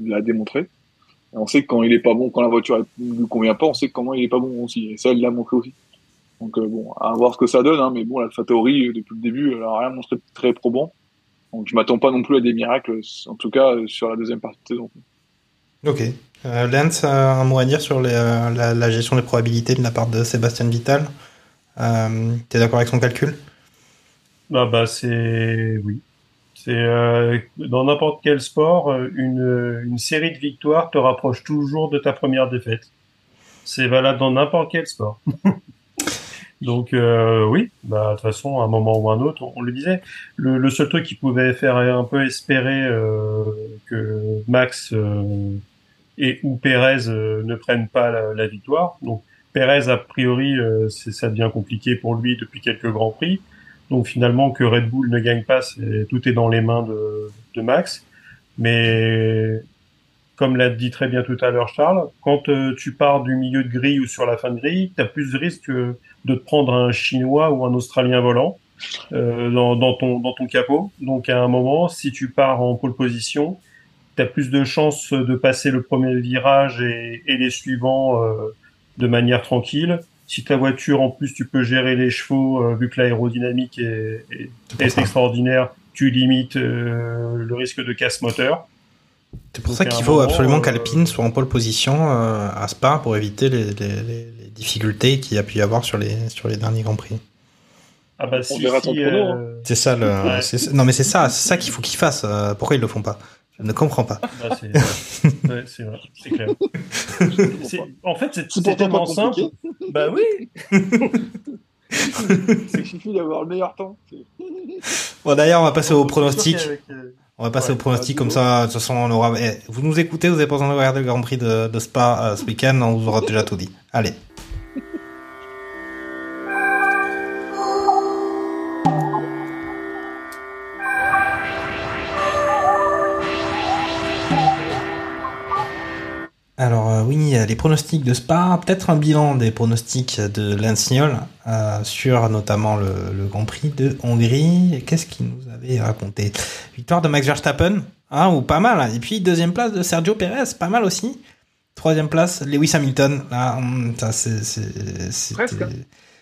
il l'a démontré. Et on sait que quand il est pas bon, quand la voiture ne lui convient pas, on sait comment il est pas bon aussi. Et ça, il l'a montré aussi. Donc euh, bon, à voir ce que ça donne. Hein, mais bon, la théorie depuis le début, elle a rien montré de très probant. Donc je m'attends pas non plus à des miracles, en tout cas euh, sur la deuxième partie de saison. Ok. Euh, Lenz, euh, un mot à dire sur les, euh, la, la gestion des probabilités de la part de Sébastien Vittel euh, T'es d'accord avec son calcul? Ah bah c'est oui. C'est euh, dans n'importe quel sport, euh, une, une série de victoires te rapproche toujours de ta première défaite. C'est valable dans n'importe quel sport. Donc euh, oui, bah de toute façon, à un moment ou un autre, on, le disait. Le, le seul truc qui pouvait faire un peu espérer euh, que Max euh, et ou Pérez euh, ne prennent pas la, la victoire. Donc Pérez a priori, euh, ça devient compliqué pour lui depuis quelques grands prix. Donc finalement que Red Bull ne gagne pas, c'est tout est dans les mains de, de Max. Mais comme l'a dit très bien tout à l'heure Charles, quand euh, tu pars du milieu de grille ou sur la fin de grille, tu as plus de risque euh, de te prendre un Chinois ou un Australien volant. euh, dans, dans ton dans ton capot. Donc à un moment, si tu pars en pole position, tu as plus de chances de passer le premier virage et, et les suivants euh, de manière tranquille. Si ta voiture en plus tu peux gérer les chevaux euh, vu que l'aérodynamique est, est, est extraordinaire, tu limites le risque de casse moteur. C'est pour ça qu'il faut absolument qu'Alpine soit en pole position euh, à Spa pour éviter les, les, les- les difficultés qu'il y a pu y avoir sur les, sur les derniers Grands Prix. Ah bah On si, verra si, ton chrono, hein. euh, C'est ça le. Ouais. c'est ça- Non mais c'est ça, c'est ça qu'il faut qu'ils fassent. euh, pourquoi ils le font pas? Je ne comprends pas. bah, c'est ouais, c'est vrai, c'est clair. C'est- en fait, c'est C'est tellement simple. Bah oui. C'est suffit d'avoir le meilleur temps. Bon d'ailleurs on va passer au pronostic. euh, On va passer Ouais. au pronostic comme ça. De toute façon on aura. eh, vous nous écoutez, vous avez pas besoin de regarder le Grand Prix de, de Spa euh, ce week-end, on vous aura déjà tout dit. Allez. Oui, euh, les pronostics de Spa, peut-être un bilan des pronostics de Lance Niol euh, sur notamment le, le Grand Prix de Hongrie. Qu'est-ce qu'il nous avait raconté? Victoire de Max Verstappen, hein, ou pas mal. Et puis deuxième place de Sergio Perez, pas mal aussi. Troisième place, Lewis Hamilton. Là, hum, ça, c'est- c'est- c'était Presque, hein.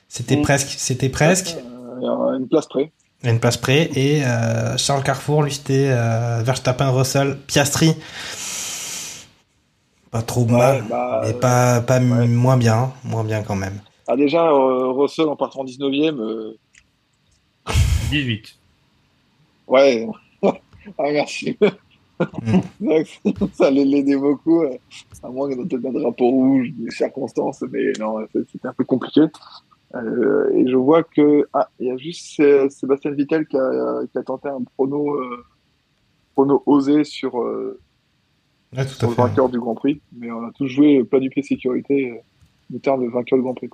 c'était Mm. presque, c'était presque. Euh, une place près. Une place près. Et euh, Charles Carrefour, lui, c'était euh, Verstappen, Russell, Piastri. Pas trop mal, bah, mais euh, pas, pas ouais. moins bien, hein. moins bien quand même. Ah, déjà, euh, Russell en partant 19ème, euh, 18. ouais. ah, merci. Mm. Que ça allait l'aider beaucoup, euh, à moins qu'il y ait peut-être un drapeau rouge, des circonstances, mais non, c'était un peu compliqué. Euh, et je vois que ah, il y a juste Sé- Sébastien Vittel qui a, qui a tenté un prono, euh, prono osé sur, euh, Ouais, tout sur à le fait. vainqueur du Grand Prix, mais on a tous joué pied sécurité euh, en termes de vainqueur du Grand Prix.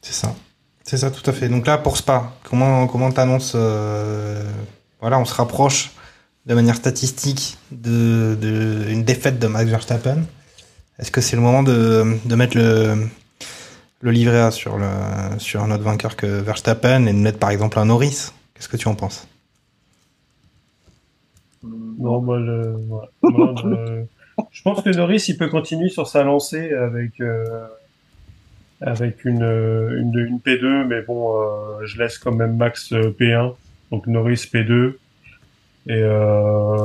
C'est ça. C'est ça, tout à fait. Donc là, pour Spa, comment comment t'annonces euh, Voilà, on se rapproche de manière statistique de, de une défaite de Max Verstappen. Est-ce que c'est le moment de, de mettre le le livret A sur le sur un autre vainqueur que Verstappen et de mettre par exemple un Norris? Qu'est-ce que tu en penses? Non, moi, le, ouais. Moi, le- je pense que Norris, il peut continuer sur sa lancée avec, euh, avec une, euh, une, une P2, mais bon, euh, je laisse quand même Max euh, P1, donc Norris P2. Et euh,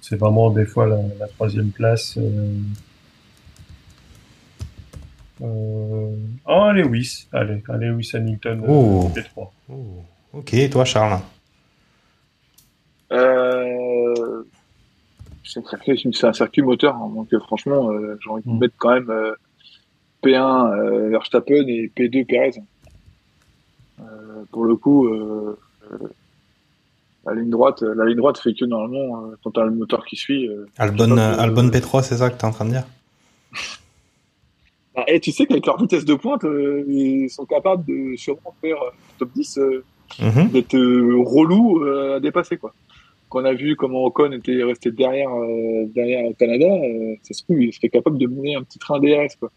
c'est vraiment des fois la, la troisième place. Euh, euh, oh, Lewis, allez, Lewis Hamilton euh, Oh. P3. Ok, et toi Charles? Euh, c'est un circuit, c'est un circuit moteur, hein, donc euh, franchement, euh, j'ai envie de Mm. mettre quand même euh, P1 euh, Verstappen et P2 Perez. Pour le coup, la ligne droite, la ligne droite fait que normalement, quand t'as le moteur qui suit. Albon, euh, Albon P3, c'est ça que t'es en train de dire? Ah, et tu sais qu'avec leur vitesse de pointe, ils sont capables de sûrement faire top 10, euh, Mhm. d'être relou à dépasser quoi. Quand on a vu comment Ocon était resté derrière euh, derrière le Canada, euh, ça se trouve il serait capable de mener un petit train DRS quoi.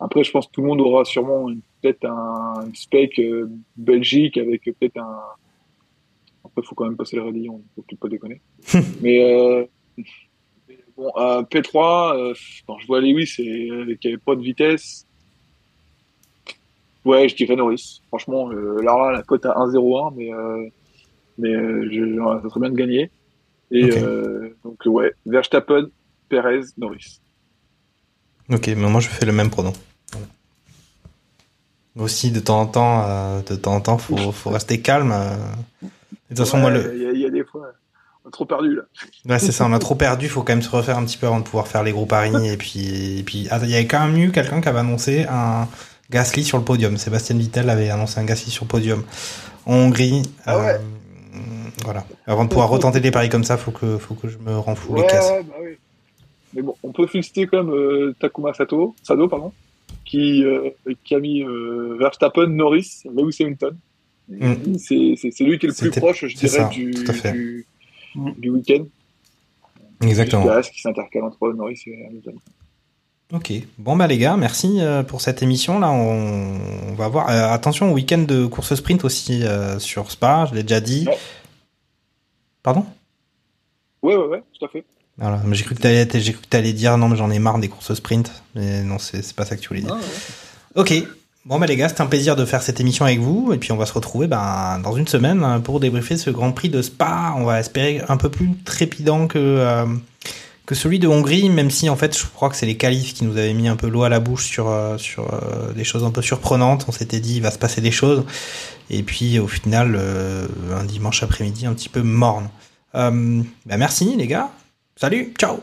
Après, je pense que tout le monde aura sûrement peut-être un une spec euh, Belgique avec peut-être un. Après, faut quand même passer le radillon, faut peut-être pas déconner. mais euh, bon, euh, P3, euh, quand je vois Lewis et qu'il n'y avait pas de vitesse, ouais, je dirais Norris. Franchement, là, là, la cote à 1,01, mais mais euh, je, ça serait bien de gagner. Et euh, donc ouais, Verstappen, Perez, Norris. Ok, mais moi je fais le même pronom. Voilà. Aussi, de temps en temps, euh, de temps en temps, faut, faut rester calme. euh. De toute façon, moi, le... il y, a- il y a des fois, on a trop perdu là. Ouais, c'est ça, on a trop perdu, faut quand même se refaire un petit peu avant de pouvoir faire les gros paris. Et puis, et puis, ah, il y avait quand même eu quelqu'un qui avait annoncé un Gasly sur le podium. Sébastien Vittel avait annoncé un Gasly sur le podium en Hongrie. Ah ouais. Euh, voilà. Avant de pouvoir retenter des paris comme ça, faut que, faut que je me renfloue les Ouais, caisses. ouais, bah oui. Mais bon, on peut féliciter quand même euh, Takuma Sato, Sado, pardon, qui, euh, qui a mis euh, Verstappen, Norris, Lewis Hamilton. Mm. C'est c'est- c'est lui qui est le plus proche, je dirais, ça, du, tout à fait. du, Mm. du week-end. Exactement. Juste qui s'intercale entre Norris et Hamilton. Ok. Bon bah les gars, merci euh, pour cette émission. Là, on, on va voir. euh, attention au week-end de course sprint aussi euh, sur Spa. Je l'ai déjà dit. Ouais. Pardon? Ouais, ouais, ouais, tout à fait. Voilà. mais J'ai cru que t'allais, j'ai cru que t'allais dire non, mais j'en ai marre des courses sprint. Mais non, c'est, c'est pas ça que tu voulais dire. Ok. Bon bah les gars, c'était un plaisir de faire cette émission avec vous et puis on va se retrouver ben, dans une semaine hein, pour débriefer ce Grand Prix de Spa. On va espérer un peu plus trépidant que euh, celui de Hongrie, même si en fait je crois que c'est les qualifs qui nous avaient mis un peu l'eau à la bouche sur euh, euh, des choses un peu surprenantes. On s'était dit il va se passer des choses et puis au final euh, un dimanche après-midi un petit peu morne. Bah, merci les gars. Salut, ciao.